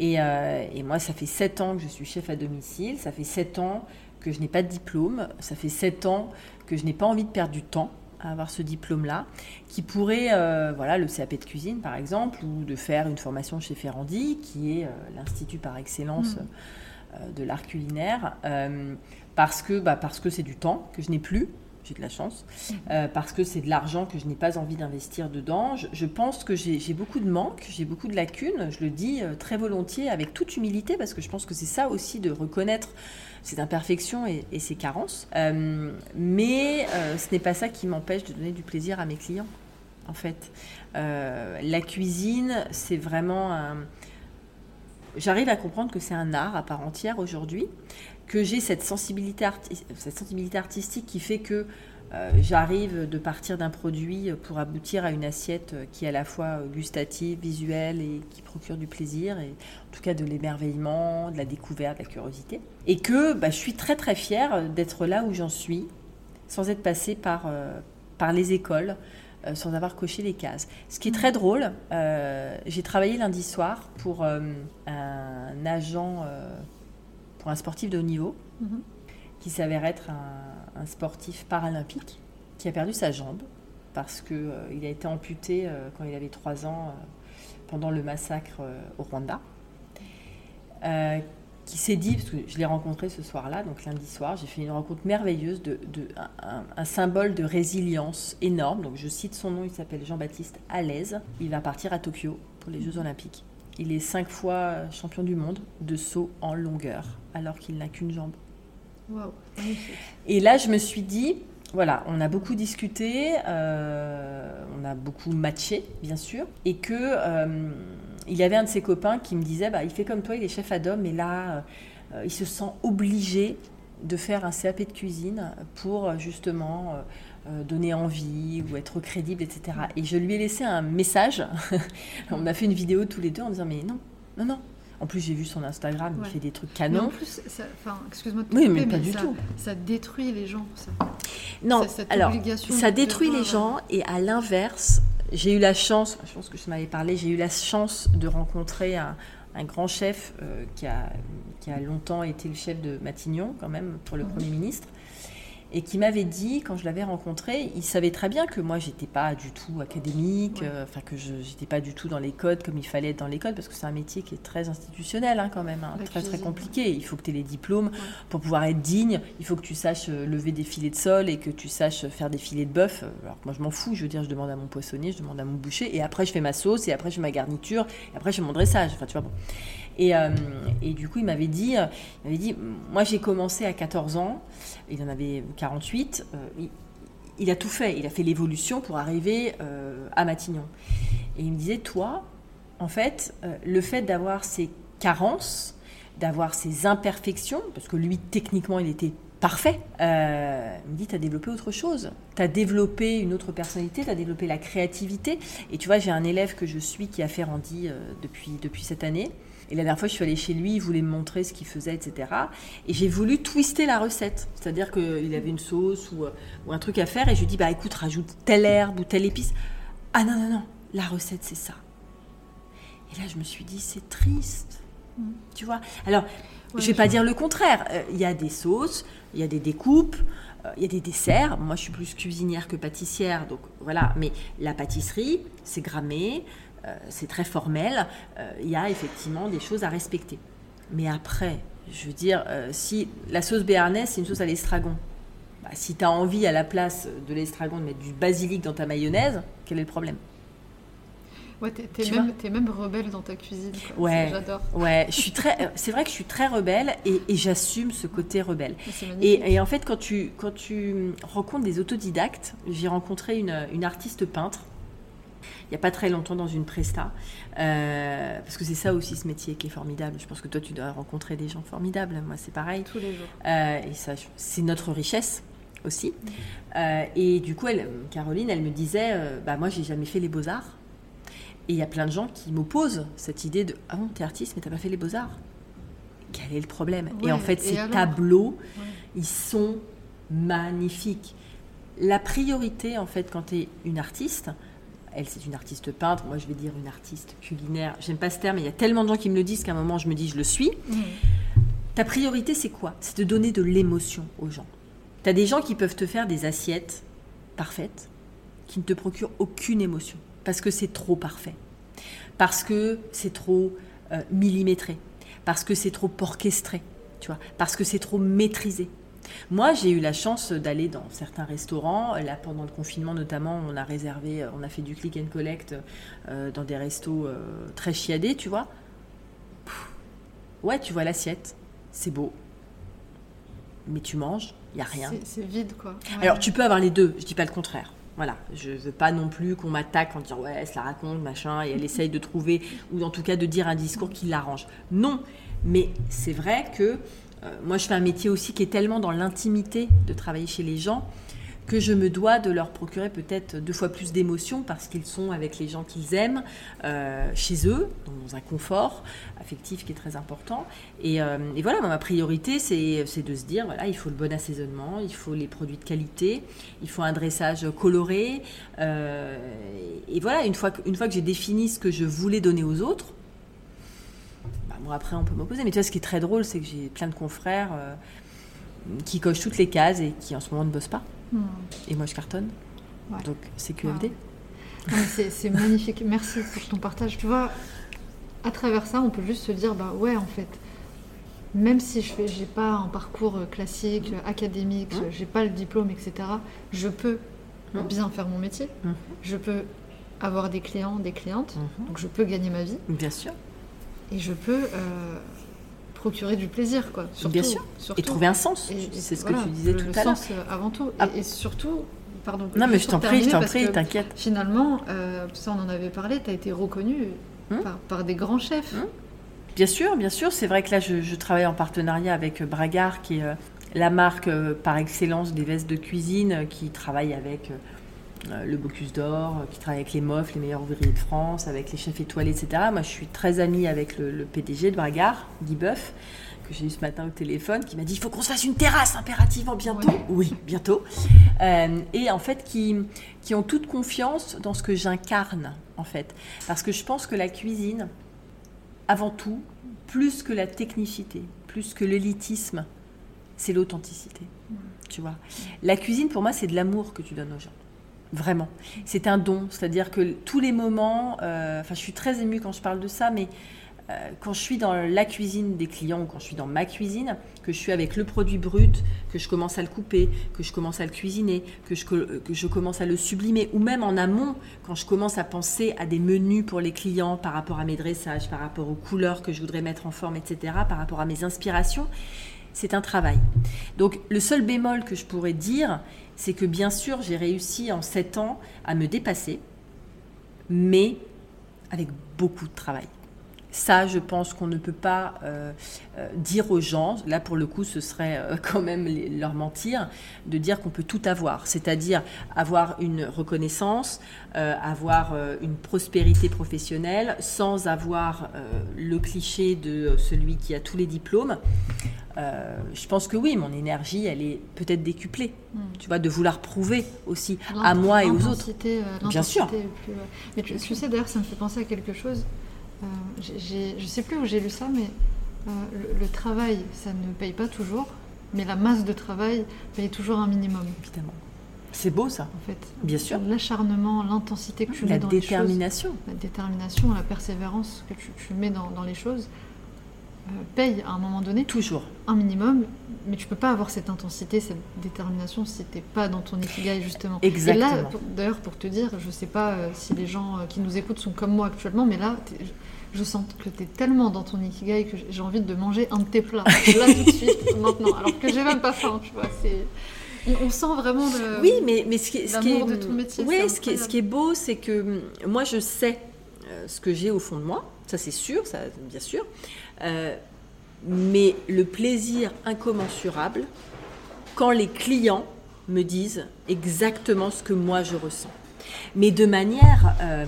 A: Euh, et, moi, ça fait sept ans que je suis chef à domicile, ça fait sept ans que je n'ai pas de diplôme, ça fait sept ans que je n'ai pas envie de perdre du temps à avoir ce diplôme-là, qui pourrait, euh, voilà, le CAP de cuisine par exemple, ou de faire une formation chez Ferrandi, qui est euh, l'institut par excellence mm. euh, de l'art culinaire, parce que bah, parce que c'est du temps que je n'ai plus. J'ai de la chance, mm. parce que c'est de l'argent que je n'ai pas envie d'investir dedans. Je, pense que j'ai beaucoup de manques, j'ai beaucoup de lacunes. Je le dis très volontiers, avec toute humilité, parce que je pense que c'est ça aussi de reconnaître ses imperfections et, ses carences. Euh, mais euh, ce n'est pas ça qui m'empêche de donner du plaisir à mes clients, en fait. Euh, la cuisine, c'est vraiment un... J'arrive à comprendre que c'est un art à part entière aujourd'hui, que j'ai cette sensibilité artistique qui fait que euh, j'arrive de partir d'un produit pour aboutir à une assiette qui est à la fois gustative, visuelle et qui procure du plaisir, et en tout cas de l'émerveillement, de la découverte, de la curiosité. Et que bah, je suis très très fière d'être là où j'en suis, sans être passée par, euh, par les écoles, euh, sans avoir coché les cases. Ce qui est très drôle, j'ai travaillé lundi soir pour un agent, pour un sportif de haut niveau, mm-hmm. qui s'avère être un un sportif paralympique qui a perdu sa jambe parce qu'il euh, a été amputé euh, quand il avait 3 ans euh, pendant le massacre au Rwanda. qui s'est dit, parce que je l'ai rencontré ce soir-là, donc lundi soir, j'ai fait une rencontre merveilleuse, de, un, symbole de résilience énorme. Donc je cite son nom, il s'appelle Jean-Baptiste Alaise. Il va partir à Tokyo pour les Jeux Olympiques. Il est cinq fois champion du monde de saut en longueur, alors qu'il n'a qu'une jambe. Et là, je me suis dit, voilà, on a beaucoup discuté, euh, on a beaucoup matché, bien sûr, et que euh, il y avait un de ses copains qui me disait, bah, il fait comme toi, il est chef à Dom, et là, euh, il se sent obligé de faire un CAP de cuisine pour justement donner envie ou être crédible, etc. Et je lui ai laissé un message. [laughs] on a fait une vidéo tous les deux en disant, mais non, non, non, en plus, j'ai vu son Instagram, il fait des trucs canons.
B: Mais en plus, excuse-moi
A: de oui, mais pas du
B: ça,
A: tout.
B: Ça détruit les gens, ça.
A: Non, alors, ça détruit les gens, et à l'inverse, j'ai eu la chance, je pense que je m'avais parlé, j'ai eu la chance de rencontrer un, grand chef euh, qui, a, qui a longtemps été le chef de Matignon, quand même, pour le mhm. Premier ministre. Et qui m'avait dit, quand je l'avais rencontré, il savait très bien que moi, j'étais pas du tout académique, euh, enfin que je n'étais pas du tout dans les codes comme il fallait être dans les codes, parce que c'est un métier qui est très institutionnel hein, quand même, hein, très très compliqué. Il faut que tu aies les diplômes pour pouvoir être digne, il faut que tu saches euh, lever des filets de sol et que tu saches faire des filets de bœuf. Alors moi, je m'en fous, je veux dire, je demande à mon poissonnier, je demande à mon boucher, et après, je fais ma sauce, et après, je fais ma garniture, et après, je fais mon dressage. Enfin, tu vois, bon. Et, euh, et, du coup, il m'avait dit, il m'avait dit, moi j'ai commencé à 14 ans, il en avait 48, euh, il, a tout fait, il a fait l'évolution pour arriver euh, à Matignon. Et il me disait, toi, en fait, le fait d'avoir ces carences, d'avoir ces imperfections, parce que lui, techniquement, il était parfait. il me dit, tu as développé autre chose. Tu as développé une autre personnalité, tu as développé la créativité. Et tu vois, j'ai un élève que je suis qui a fait Randy depuis cette année. Et la dernière fois, je suis allée chez lui, il voulait me montrer ce qu'il faisait, etc. Et j'ai voulu twister la recette. C'est-à-dire qu'il avait une sauce ou, euh, ou, un truc à faire. Et je lui dis, bah écoute, rajoute telle herbe ou telle épice. Ah non, non, non, la recette, c'est ça. Et là, je me suis dit, c'est triste. Tu vois? Alors, je ne vais pas dire le contraire. Euh, il y a des sauces, il y a des découpes, euh, il y a des desserts. Moi, je suis plus cuisinière que pâtissière, donc voilà. Mais la pâtisserie, c'est grammé, c'est très formel, euh, il y a effectivement des choses à respecter. Mais après, je veux dire, euh, si la sauce béarnaise, c'est une sauce à l'estragon, bah, si tu as envie à la place de l'estragon de mettre du basilic dans ta mayonnaise, quel est le problème?
B: Ouais, t'es, même, même, rebelle dans ta cuisine.
A: Ouais, j'adore. Ouais, je suis très. C'est vrai que je suis très rebelle et, j'assume ce côté rebelle. Et, et, en fait, quand tu, quand tu rencontres des autodidactes, j'ai rencontré une, une artiste peintre il n'y a pas très longtemps dans une presta. Euh, parce que c'est ça aussi ce métier qui est formidable. Je pense que toi, tu dois rencontrer des gens formidables. Moi, c'est pareil.
B: Tous les jours.
A: Euh, et ça, c'est notre richesse aussi. Euh, et du coup, elle, Caroline, elle me disait, bah moi, j'ai jamais fait les beaux arts. Et il y a plein de gens qui m'opposent cette idée de ah bon, t'es artiste, mais t'as pas fait les beaux arts. Quel est le problème? Et en fait, ces tableaux, ils sont magnifiques. La priorité, en fait, quand tu es une artiste, elle, c'est une artiste peintre. Moi, je vais dire une artiste culinaire. J'aime pas ce terme, mais il y a tellement de gens qui me le disent qu'à un moment, je me dis, je le suis. Mmh. Ta priorité, c'est quoi? C'est de donner de l'émotion aux gens. Tu as des gens qui peuvent te faire des assiettes parfaites qui ne te procurent aucune émotion parce que c'est trop parfait, parce que c'est trop euh, millimétré, parce que c'est trop orchestré, tu vois, parce que c'est trop maîtrisé. Moi, j'ai eu la chance d'aller dans certains restaurants. Là, pendant le confinement, notamment, on a réservé, on a fait du click and collect euh, dans des restos euh, très chiadés, tu vois. ouais, tu vois l'assiette, c'est beau. Mais tu manges, il n'y a rien.
B: C'est vide, quoi.
A: Alors, tu peux avoir les deux, je dis pas le contraire. Voilà, je veux pas non plus qu'on m'attaque en disant ouais, elle se la raconte, machin, et elle essaye de trouver, ou en tout cas de dire un discours qui l'arrange. Non, mais c'est vrai que euh, moi, je fais un métier aussi qui est tellement dans l'intimité de travailler chez les gens que je me dois de leur procurer peut-être deux fois plus d'émotions parce qu'ils sont avec les gens qu'ils aiment, euh, chez eux, dans un confort affectif qui est très important. Et, euh, voilà, ma priorité, c'est de se dire, voilà, il faut le bon assaisonnement, il faut les produits de qualité, il faut un dressage coloré. et voilà, une fois que j'ai défini ce que je voulais donner aux autres, Bon, après, on peut m'opposer. Mais tu vois, ce qui est très drôle, c'est que j'ai plein de confrères euh, qui cochent toutes les cases et qui en ce moment ne bossent pas. Hmm. Et moi, je cartonne. Donc, c'est QFD.
B: C'est magnifique. Merci pour ton partage. Tu vois, à travers ça, on peut juste se dire, bah ouais, en fait, même si je n'ai pas un parcours euh, classique, hmm. académique, je j'ai pas le diplôme, etc., je peux hmm. bien faire mon métier. Je peux avoir des clients, des clientes, donc je peux gagner ma vie.
A: Bien sûr
B: et je peux euh, procurer du plaisir, quoi.
A: Bien sûr. et trouver un sens. C'est ce que tu disais tout à l'heure. sens
B: euh, avant tout. Et, ah. surtout, pardon.
A: Non, mais je t'en prie, je t'en prie, t'inquiète.
B: Finalement, euh, ça on en avait parlé, tu as été reconnu hum. par, des grands chefs. Hum.
A: Bien sûr, bien sûr. C'est vrai que là, je, travaille en partenariat avec Bragard, qui est la marque par excellence des vestes de cuisine, qui travaille avec le Bocuse d'Or, euh, qui travaille avec les MOF, les meilleurs ouvriers de France, avec les chefs étoilés, etc. Moi, je suis très amie avec le, PDG de Bragard, Guy Boeuf, que j'ai eu ce matin au téléphone, qui m'a dit il faut qu'on se fasse une terrasse impérativement bientôt. Oui, bientôt. Euh, et en fait, qui, qui ont toute confiance dans ce que j'incarne, en fait. Parce que je pense que la cuisine, avant tout, plus que la technicité, plus que l'élitisme, c'est l'authenticité. Tu vois, la cuisine pour moi, c'est de l'amour que tu donnes aux gens. Vraiment. C'est un don. C'est-à-dire que tous les moments, euh, enfin, je suis très émue quand je parle de ça, mais euh, quand je suis dans la cuisine des clients ou quand je suis dans ma cuisine, que je suis avec le produit brut, que je commence à le couper, que je commence à le cuisiner, que je, que je commence à le sublimer, ou même en amont, quand je commence à penser à des menus pour les clients par rapport à mes dressages, par rapport aux couleurs que je voudrais mettre en forme, etc., par rapport à mes inspirations, c'est un travail. Donc le seul bémol que je pourrais dire, c'est que bien sûr, j'ai réussi en 7 ans à me dépasser, mais avec beaucoup de travail. Ça, je pense qu'on ne peut pas euh, euh, dire aux gens, là pour le coup ce serait euh, [laughs] quand même leur mentir, de dire qu'on peut tout avoir, c'est-à-dire avoir une reconnaissance, avoir une prospérité professionnelle sans avoir le cliché de celui qui a tous les diplômes. je pense que oui, mon énergie, elle est peut-être décuplée, hmm. tu vois, de vouloir prouver aussi à moi et aux autres. Bien sûr.
B: Mais tu, tu sais, d'ailleurs, ça me fait penser à quelque chose. Euh, je ne sais plus où j'ai lu ça, mais euh, le, travail, ça ne paye pas toujours, mais la masse de travail paye toujours un minimum.
A: Évidemment. C'est beau ça. En fait, bien sûr.
B: L'acharnement, l'intensité que tu mets dans
A: les choses. La détermination.
B: La détermination, la persévérance que tu, mets dans, les choses euh, paye à un moment donné.
A: Toujours.
B: Un minimum, mais tu peux pas avoir cette intensité, cette détermination si tu n'es pas dans ton ikigai justement.
A: Exactement.
B: Et là, d'ailleurs, pour te dire, je sais pas si les gens qui nous écoutent sont comme moi actuellement, mais là, je sens que tu es tellement dans ton ikigai que j'ai envie de manger un de tes plats, là tout de suite, [laughs] maintenant, alors que j'ai même pas faim, tu vois. On sent vraiment le,
A: oui, mais, mais ce qui, ce qui est,
B: de ton métier.
A: Oui, ce qui, est, ce qui est beau, c'est que hum, moi, je sais euh, ce que j'ai au fond de moi, ça c'est sûr, ça bien sûr, euh, mais le plaisir incommensurable quand les clients me disent exactement ce que moi je ressens, mais de manière euh,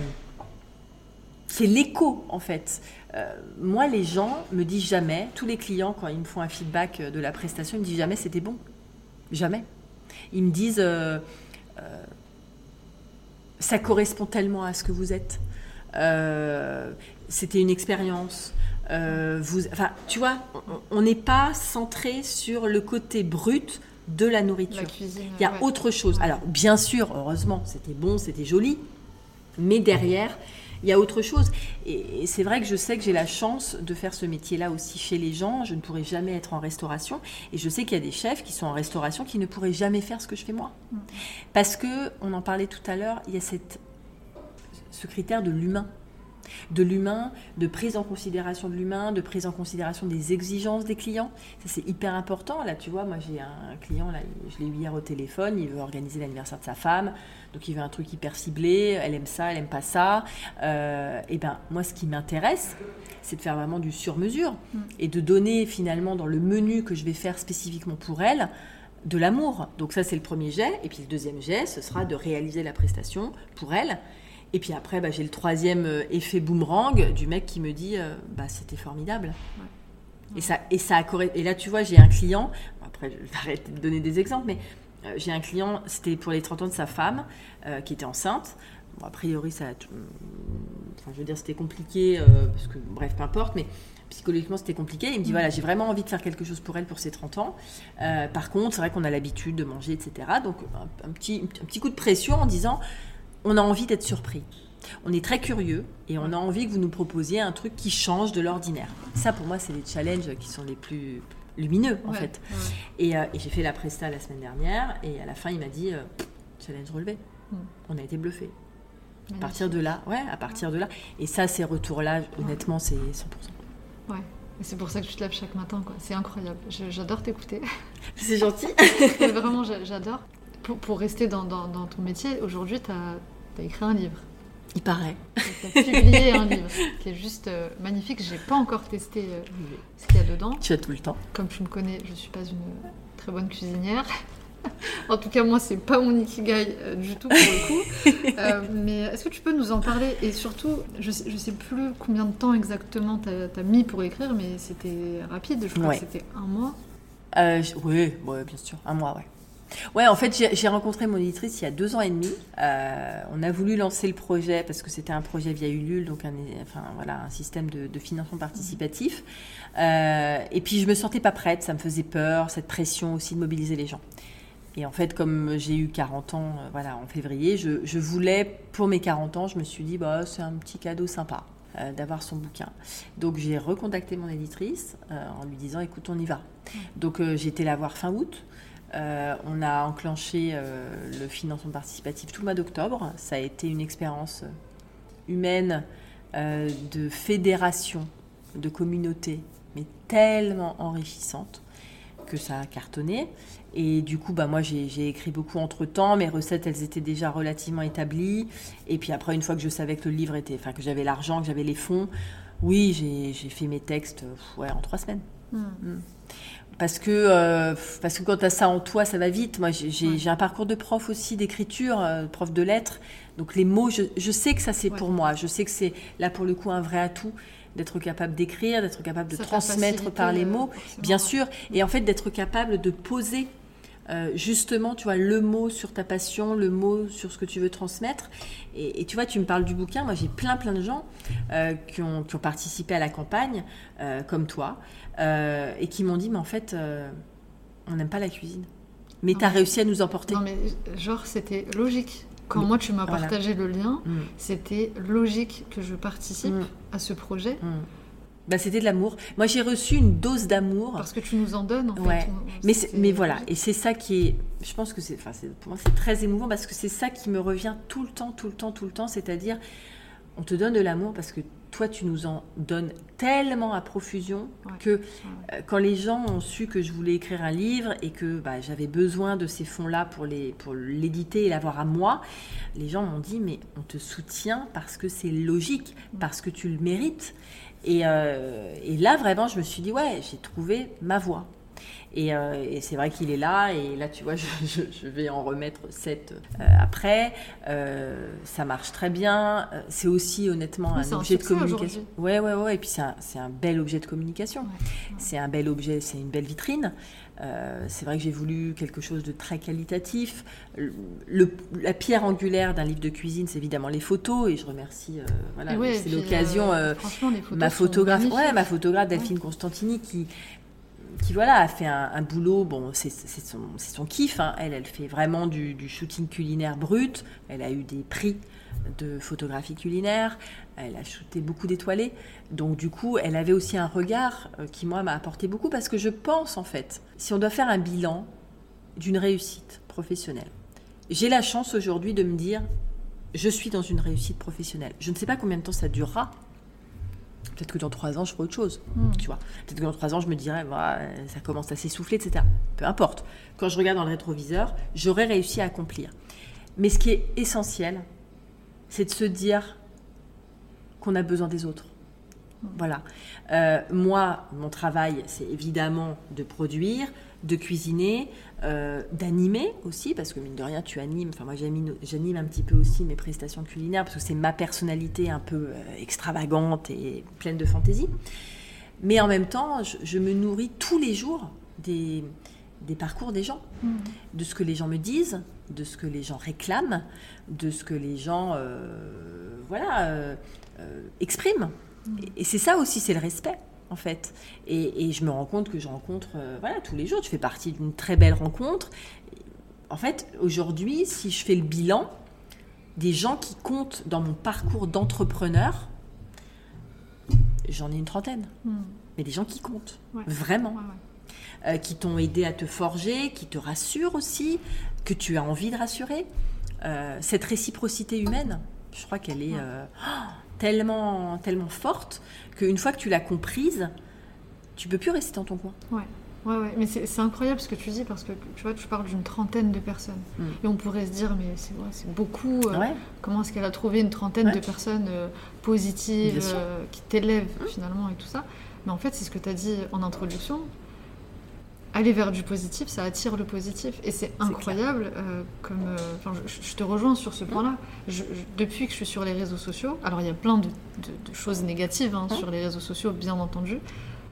A: c'est l'écho en fait. Euh, moi, les gens me disent jamais, tous les clients, quand ils me font un feedback de la prestation, ils me disent jamais c'était bon. Jamais. Ils me disent euh, euh, ça correspond tellement à ce que vous êtes. c'était une expérience. vous, enfin, tu vois, on n'est pas centré sur le côté brut de la nourriture. Il y a autre chose. Alors, bien sûr, heureusement, c'était bon, c'était joli, mais derrière, il y a autre chose. Et, c'est vrai que je sais que j'ai la chance de faire ce métier-là aussi chez les gens. Je ne pourrais jamais être en restauration. Et je sais qu'il y a des chefs qui sont en restauration qui ne pourraient jamais faire ce que je fais moi. Mm. Parce que, on en parlait tout à l'heure, il y a cette, ce critère de l'humain de l'humain, de prise en considération de l'humain, de prise en considération des exigences des clients. Ça, c'est hyper important. Là, tu vois, moi, j'ai un client, là, je l'ai eu hier au téléphone, il veut organiser l'anniversaire de sa femme, donc il veut un truc hyper ciblé, elle aime ça, elle aime pas ça. Euh, et ben, moi, ce qui m'intéresse, c'est de faire vraiment du sur-mesure mm. et de donner finalement dans le menu que je vais faire spécifiquement pour elle, de l'amour. Donc ça, c'est le premier jet. Et puis le deuxième jet, ce sera de réaliser la prestation pour elle et puis après, bah, j'ai le troisième euh, effet boomerang du mec qui me dit euh, bah, c'était formidable. Et, ça, et, ça a et là, tu vois, j'ai un client, après, je vais arrêter de donner des exemples, mais euh, j'ai un client, c'était pour les 30 ans de sa femme qui était enceinte. Bon, a priori, ça, enfin, je veux dire, c'était compliqué, parce que, bref, peu importe, mais psychologiquement c'était compliqué. Il me dit mm. voilà, j'ai vraiment envie de faire quelque chose pour elle pour ses 30 ans. par contre, c'est vrai qu'on a l'habitude de manger, etc. Donc un, petit, un petit coup de pression en disant on a envie d'être surpris. On est très curieux et on a envie que vous nous proposiez un truc qui change de l'ordinaire. Ça, pour moi, c'est les challenges qui sont les plus lumineux, en fait. Euh, et, j'ai fait la presta la semaine dernière et à la fin, il m'a dit euh, challenge relevé. Mm. On a été bluffé. À partir de là, ouais, à partir de là. Et ça, ces retours-là, honnêtement, c'est 100%.
B: Ouais. C'est pour ça que je te lève chaque matin, quoi. C'est incroyable. J'adore t'écouter. [laughs]
A: C'est gentil. [laughs]
B: Vraiment, j'adore. Pour, rester dans, ton métier, aujourd'hui, tu as, écrit un livre.
A: Il paraît.
B: Tu as publié un livre qui est juste euh, magnifique. Je n'ai pas encore testé euh, ce qu'il y a dedans.
A: Tu as tout le temps.
B: Comme tu me connais, je ne suis pas une très bonne cuisinière. [laughs] en tout cas, moi, c'est pas mon ikigai euh, du tout pour le coup. [laughs] mais est-ce que tu peux nous en parler? Et surtout, je sais, sais plus combien de temps exactement tu as, mis pour écrire, mais c'était rapide. Je crois que c'était un mois.
A: oui, ouais, bien sûr, un mois, ouais. Ouais, en fait, j'ai rencontré mon éditrice il y a deux ans et demi. Euh, on a voulu lancer le projet parce que c'était un projet via Ulule, donc un, enfin, voilà, un système de, financement participatif. Euh, et puis, je me sentais pas prête, ça me faisait peur, cette pression aussi de mobiliser les gens. Et en fait, comme j'ai eu 40 ans euh, voilà, en février, je, je, voulais, pour mes 40 ans, je me suis dit, bah, c'est un petit cadeau sympa d'avoir son bouquin. Donc j'ai recontacté mon éditrice en lui disant, écoute, on y va. Donc été la voir fin août. Euh, on a enclenché euh, le financement participatif tout le mois d'octobre. Ça a été une expérience humaine euh, de fédération, de communauté, mais tellement enrichissante que ça a cartonné. Et du coup, bah, moi, j'ai écrit beaucoup entre-temps. Mes recettes, elles étaient déjà relativement établies. Et puis après, une fois que je savais que le livre était... Enfin, que j'avais l'argent, que j'avais les fonds, oui, j'ai fait mes textes ouais, en trois semaines. Hmm. Hmm parce que, euh, parce que quand tu as ça en toi, ça va vite. Moi, j'ai un parcours de prof aussi, d'écriture, euh, prof de lettres. Donc les mots, je, sais que ça c'est pour moi. Je sais que c'est là pour le coup un vrai atout d'être capable d'écrire, d'être capable de transmettre par les mots, bien sûr. Et en fait d'être capable de poser euh, justement, tu vois, le mot sur ta passion, le mot sur ce que tu veux transmettre. Et, tu vois, tu me parles du bouquin. Moi, j'ai plein, plein de gens euh, qui, ont, qui, ont, participé à la campagne, euh, comme toi, et qui m'ont dit, mais en fait, on n'aime pas la cuisine. Mais tu as réussi à nous emporter.
B: Non, mais genre, c'était logique. Quand moi, tu m'as partagé le lien, mm. c'était logique que je participe mm. à ce projet. Mm.
A: Bah, c'était de l'amour. Moi, j'ai reçu une dose d'amour.
B: Parce que tu nous en donnes, en
A: ouais. Mais, mais voilà, et c'est ça qui est. Je pense que c'est. Enfin, pour moi, c'est très émouvant parce que c'est ça qui me revient tout le temps, tout le temps, tout le temps. C'est-à-dire, on te donne de l'amour parce que toi, tu nous en donnes tellement à profusion que euh, quand les gens ont su que je voulais écrire un livre et que bah, j'avais besoin de ces fonds-là pour l'éditer pour et l'avoir à moi, les gens m'ont dit mais on te soutient parce que c'est logique, parce que tu le mérites. Euh, et, là, vraiment, je me suis dit, ouais, j'ai trouvé ma voie. Euh, et, c'est vrai qu'il est là, et là, tu vois, [laughs] je, vais en remettre sept euh, après. ça marche très bien. C'est aussi, honnêtement, un objet de communication. Ouais, ouais, ouais. Et puis, c'est un, un, bel objet de communication. C'est un bel objet, c'est une belle vitrine. Euh, c'est vrai que j'ai voulu quelque chose de très qualitatif. la pierre angulaire d'un livre de cuisine, c'est évidemment les photos, et je remercie. Euh, voilà, c'est l'occasion. Euh, ma photographe, ouais, ma photographe Delphine Constantini, qui qui voilà a fait un, boulot. Bon, c'est son, son, kiff. Hein. Elle, elle fait vraiment du, du, shooting culinaire brut. Elle a eu des prix de photographie culinaire. Elle a shooté beaucoup d'étoilés. Donc du coup, elle avait aussi un regard euh, qui, moi, m'a apporté beaucoup parce que je pense, en fait, si on doit faire un bilan d'une réussite professionnelle, j'ai la chance aujourd'hui de me dire, je suis dans une réussite professionnelle. Je ne sais pas combien de temps ça durera. Peut-être que dans trois ans, je ferai autre chose. Hmm. Tu vois. Peut-être que dans trois ans, je me dirai, bah, ça commence à s'essouffler, etc. Peu importe. Quand je regarde dans le rétroviseur, j'aurai réussi à accomplir. Mais ce qui est essentiel, c'est de se dire qu'on a besoin des autres. Voilà. Euh, moi, mon travail, c'est évidemment de produire, de cuisiner, euh, d'animer aussi, parce que mine de rien, tu animes. Enfin, moi, j'anime un petit peu aussi mes prestations culinaires, parce que c'est ma personnalité un peu euh, extravagante et pleine de fantaisie. Mais en même temps, je, me nourris tous les jours des, des parcours des gens, mmh. de ce que les gens me disent, de ce que les gens réclament, de ce que les gens voilà, expriment. Et, c'est ça aussi, c'est le respect en fait. Et, je me rends compte que je rencontre euh, voilà, tous les jours. Tu fais partie d'une très belle rencontre. En fait, aujourd'hui, si je fais le bilan des gens qui comptent dans mon parcours d'entrepreneur, j'en ai une trentaine. Hmm. Mais des gens qui comptent, vraiment. Euh, qui t'ont aidé à te forger, qui te rassurent aussi, que tu as envie de rassurer. Euh, cette réciprocité humaine, je crois qu'elle est tellement, tellement forte qu'une fois que tu l'as comprise, tu peux plus rester dans ton coin.
B: Ouais. Ouais, ouais, mais c'est incroyable ce que tu dis parce que tu vois, tu parles d'une trentaine de personnes. Mm. Et on pourrait se dire, mais c'est ouais, beaucoup. Euh, comment est-ce qu'elle a trouvé une trentaine de personnes euh, positives euh, qui t'élèvent mm. finalement et tout ça Mais en fait, c'est ce que tu as dit en introduction aller vers du positif, ça attire le positif. Et c'est incroyable, euh, comme, euh, je, te rejoins sur ce point-là. depuis que je suis sur les réseaux sociaux, alors il y a plein de, choses négatives hein, sur les réseaux sociaux, bien entendu.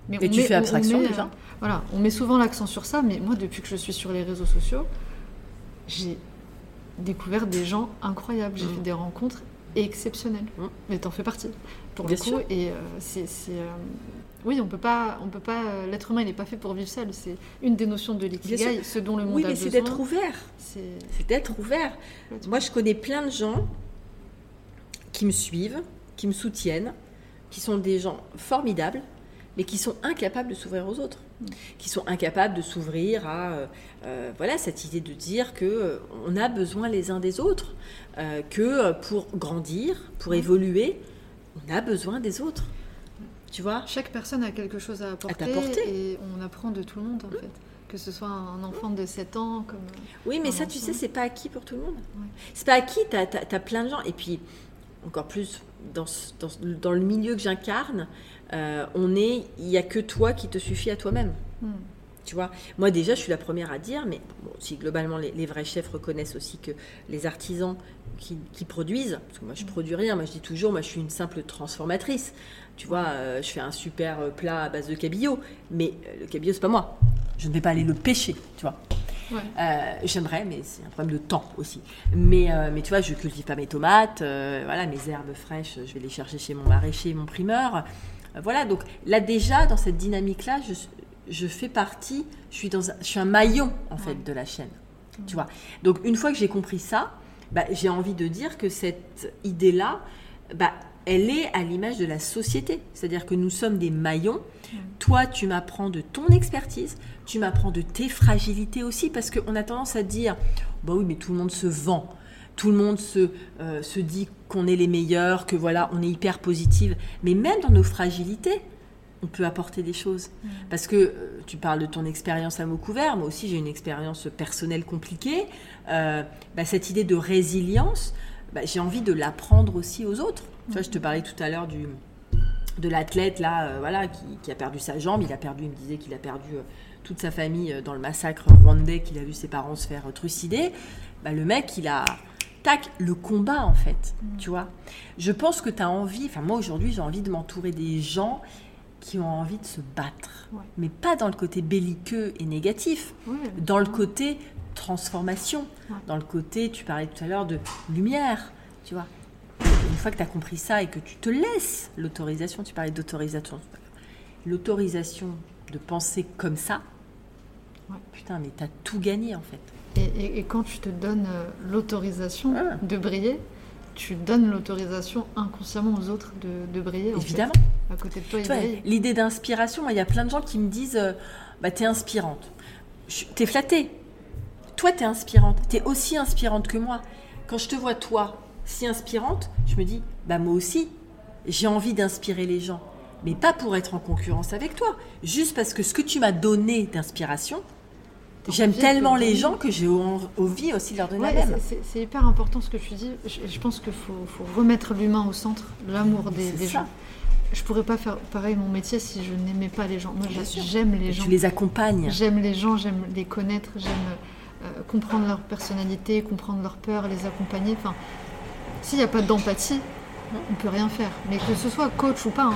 A: Mais et tu fais abstraction déjà
B: Voilà, on met souvent l'accent sur ça, mais moi, depuis que je suis sur les réseaux sociaux, j'ai découvert des gens incroyables. J'ai
A: Mm.
B: fait des rencontres exceptionnelles.
A: Mm.
B: Mais t'en fais partie, pour
A: Bien
B: le coup.
A: sûr.
B: Et euh, c'est. euh, oui, on peut pas, on peut pas. euh, L'être humain, il n'est pas fait pour vivre seul. C'est une des notions de l'ikigai, ce dont le monde
A: Oui,
B: a
A: mais
B: besoin.
A: c'est d'être ouvert.
B: C'est
A: d'être ouvert. Moi, je connais plein de gens qui me suivent, qui me soutiennent, qui sont des gens formidables, mais qui sont incapables de s'ouvrir aux autres,
B: Mm.
A: qui sont incapables de s'ouvrir à euh, voilà cette idée de dire que euh, on a besoin les uns des autres, euh, que pour grandir, pour
B: Mm.
A: évoluer, on a besoin des autres. Tu vois?
B: Chaque personne a quelque chose à apporter,
A: t'apporter.
B: et on apprend de tout le monde en fait. Que ce soit un enfant de 7 ans comme.
A: Oui, mais ça, tu sais, c'est pas acquis pour tout le monde.
B: Ouais.
A: C'est pas acquis, t'as as, plein de gens. Et puis, encore plus, dans, dans, dans le milieu que j'incarne, euh, on est, il n'y a que toi qui te suffit à toi-même.
B: Hmm.
A: Tu vois, moi déjà, je suis la première à dire, mais bon, si globalement les, les vrais chefs reconnaissent aussi que les artisans qui, qui produisent, parce que moi je produis rien, moi je dis toujours, moi je suis une simple transformatrice. Tu vois, euh, je fais un super euh, plat à base de cabillaud, mais euh, le cabillaud c'est pas moi. Je ne vais pas aller le pêcher, tu vois.
B: Ouais.
A: Euh, J'aimerais, mais c'est un problème de temps aussi. Mais, euh, mais tu vois, je cultive pas mes tomates, euh, voilà, mes herbes fraîches, je vais les chercher chez mon maraîcher, mon primeur. Voilà, donc là déjà, dans cette dynamique-là, je, je fais partie, je suis, dans un, je suis un maillon en fait
B: Ouais.
A: de la chaîne. Tu vois. Donc une fois que j'ai compris ça, bah, j'ai envie de dire que cette idée-là, bah, elle est à l'image de la société. C'est-à-dire que nous sommes des maillons. Toi, tu m'apprends de ton expertise, tu m'apprends de tes fragilités aussi, parce qu'on a tendance à dire, bah oui, mais tout le monde se vend. Tout le monde se, euh, se dit qu'on est les meilleurs, que voilà, on est hyper positive. Mais même dans nos fragilités, on peut apporter des choses. Parce que euh, tu parles de ton expérience à mots couverts, moi aussi j'ai une expérience personnelle compliquée. Euh, bah, cette idée de résilience, bah, j'ai envie de l'apprendre aussi aux autres. Tu vois, je te parlais tout à l'heure du de l'athlète là, euh, voilà, qui, qui a perdu sa jambe. Il a perdu, il me disait qu'il a perdu euh, toute sa famille dans le massacre rwandais, qu'il a vu ses parents se faire trucider. Bah, le mec, il a tac le combat en fait. Tu vois? Je pense que tu as envie. Enfin moi aujourd'hui, j'ai envie de m'entourer des gens qui ont envie de se battre,
B: Ouais.
A: mais pas dans le côté belliqueux et négatif,
B: Ouais.
A: dans le côté transformation,
B: Ouais.
A: dans le côté, tu parlais tout à l'heure de lumière, tu vois. Une fois que tu as compris ça et que tu te laisses l'autorisation, tu parlais d'autorisation, l'autorisation de penser comme ça, putain, mais tu as tout gagné en fait.
B: Et, et- et quand tu te donnes euh, l'autorisation
A: Ah.
B: de briller, tu donnes l'autorisation inconsciemment aux autres de, de briller. en fait.
A: Évidemment.
B: À côté de toi,
A: l'idée d'inspiration, il y a plein de gens qui me disent euh, bah, T'es inspirante. T'es flattée. Toi, t'es inspirante. T'es aussi inspirante que moi. Quand je te vois, toi, si inspirante, je me dis Bah, moi aussi, j'ai envie d'inspirer les gens. Mais pas pour être en concurrence avec toi. Juste parce que ce que tu m'as donné d'inspiration, j'aime tellement
B: le
A: les gens que j'ai en- envie aussi de leur donner
B: Ouais,
A: la même.
B: c'est- hyper important ce que tu dis. Je, je pense qu'il faut, faut remettre l'humain au centre, l'amour des, des gens. Je pourrais pas faire pareil mon métier si je n'aimais pas les gens. Moi, j'aime les
A: Et
B: gens.
A: tu les accompagnes.
B: J'aime les gens, j'aime les connaître, j'aime euh, comprendre leur personnalité, comprendre leurs peurs, les accompagner. Enfin, s'il n'y a pas d'empathie, on peut rien faire. Mais que ce soit coach ou pas. hein.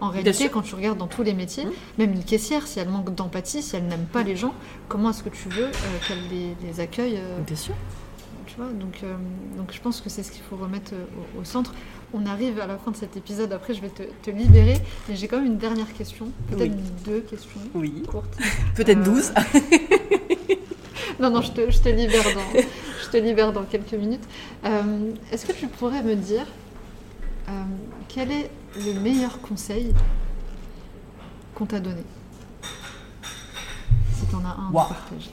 B: En réalité, quand tu regardes dans tous les métiers,
A: Mmh.
B: même une caissière, si elle manque d'empathie, si elle n'aime pas les gens, comment est-ce que tu veux euh, qu'elle les, les accueille euh,
A: Bien sûr.
B: tu vois, donc, euh, donc je pense que c'est ce qu'il faut remettre euh, au, au centre. On arrive à la fin de cet épisode, après je vais te, te libérer, mais j'ai quand même une dernière question, peut-être deux questions
A: Oui.
B: courtes. [laughs]
A: Peut-être 12. [laughs]
B: Non, non, je te, je te libère, dans, je te libère dans quelques minutes. Est-ce que tu pourrais me dire euh, quel est le meilleur conseil qu'on t'a donné Si tu en as un à partager.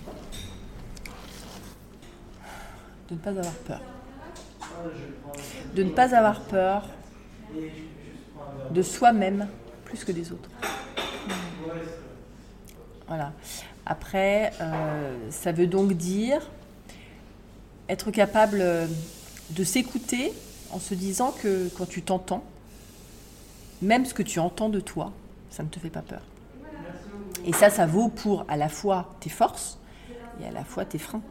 A: de ne pas avoir peur. De ne pas avoir peur de soi-même plus que des autres. Voilà. Après, euh, ça veut donc dire être capable de s'écouter en se disant que quand tu t'entends, même ce que tu entends de toi, ça ne te fait pas peur. Et ça, ça vaut pour à la fois tes forces et à la fois tes freins.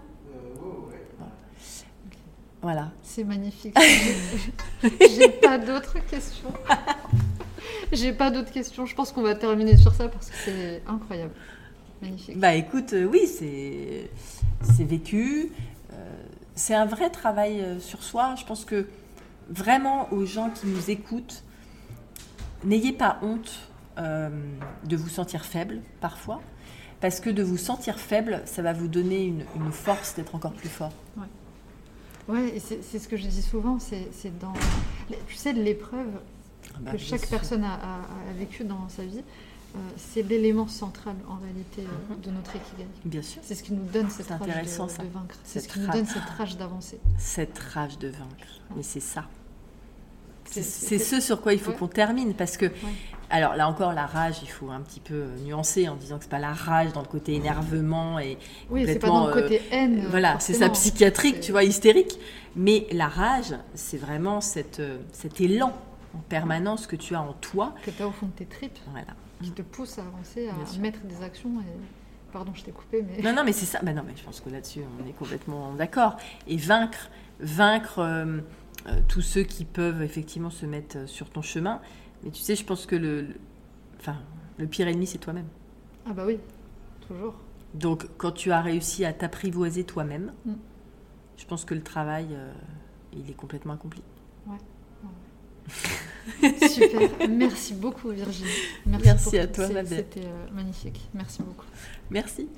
A: Voilà.
B: C'est magnifique. [laughs] J'ai pas d'autres questions. [laughs] J'ai pas d'autres questions. Je pense qu'on va terminer sur ça parce que c'est incroyable. Magnifique.
A: Bah écoute, euh, oui, c'est c'est vécu. Euh, c'est un vrai travail sur soi. Je pense que vraiment aux gens qui nous écoutent, n'ayez pas honte de vous sentir faible parfois. Parce que de vous sentir faible, ça va vous donner une, force d'être encore plus fort.
B: Ouais. Ouais, c'est ce que je dis souvent, c'est dans, tu sais, l'épreuve ah bah, que chaque personne a, a, vécue dans sa vie, euh, c'est l'élément central en réalité euh, mhm. de notre Ikigai.
A: Bien sûr.
B: C'est ce qui nous donne cette rage de, de, vaincre. C'est ce qui nous donne cette rage d'avancer.
A: Cette rage de vaincre. Mais c'est ça. C'est ce sur quoi il faut qu'on termine parce que alors là encore, la rage, il faut un petit peu nuancer en disant que c'est pas la rage dans le côté énervement et
B: oui, c'est pas dans le côté euh, haine.
A: voilà, c'est ça psychiatrique, tu vois, hystérique. Mais la rage, c'est vraiment cette, euh, cet élan en permanence que tu as en toi.
B: Que tu as au fond de tes tripes. Voilà. Qui te pousse à avancer, à mettre des actions. Et... Pardon, je t'ai coupé, mais.
A: Non, non, mais c'est ça. Bah non, mais je pense que là-dessus, on est complètement d'accord. Et vaincre, vaincre euh, tous ceux qui peuvent effectivement se mettre sur ton chemin mais tu sais, je pense que le, enfin, le pire ennemi, c'est toi-même.
B: Ah bah oui, toujours.
A: Donc, quand tu as réussi à t'apprivoiser toi-même, mm. je pense que le travail, euh, il est complètement accompli.
B: Ouais. [laughs] Super. Merci beaucoup, Virginie.
A: Merci, à toi,
B: C'était euh, magnifique. Merci beaucoup.
A: Merci.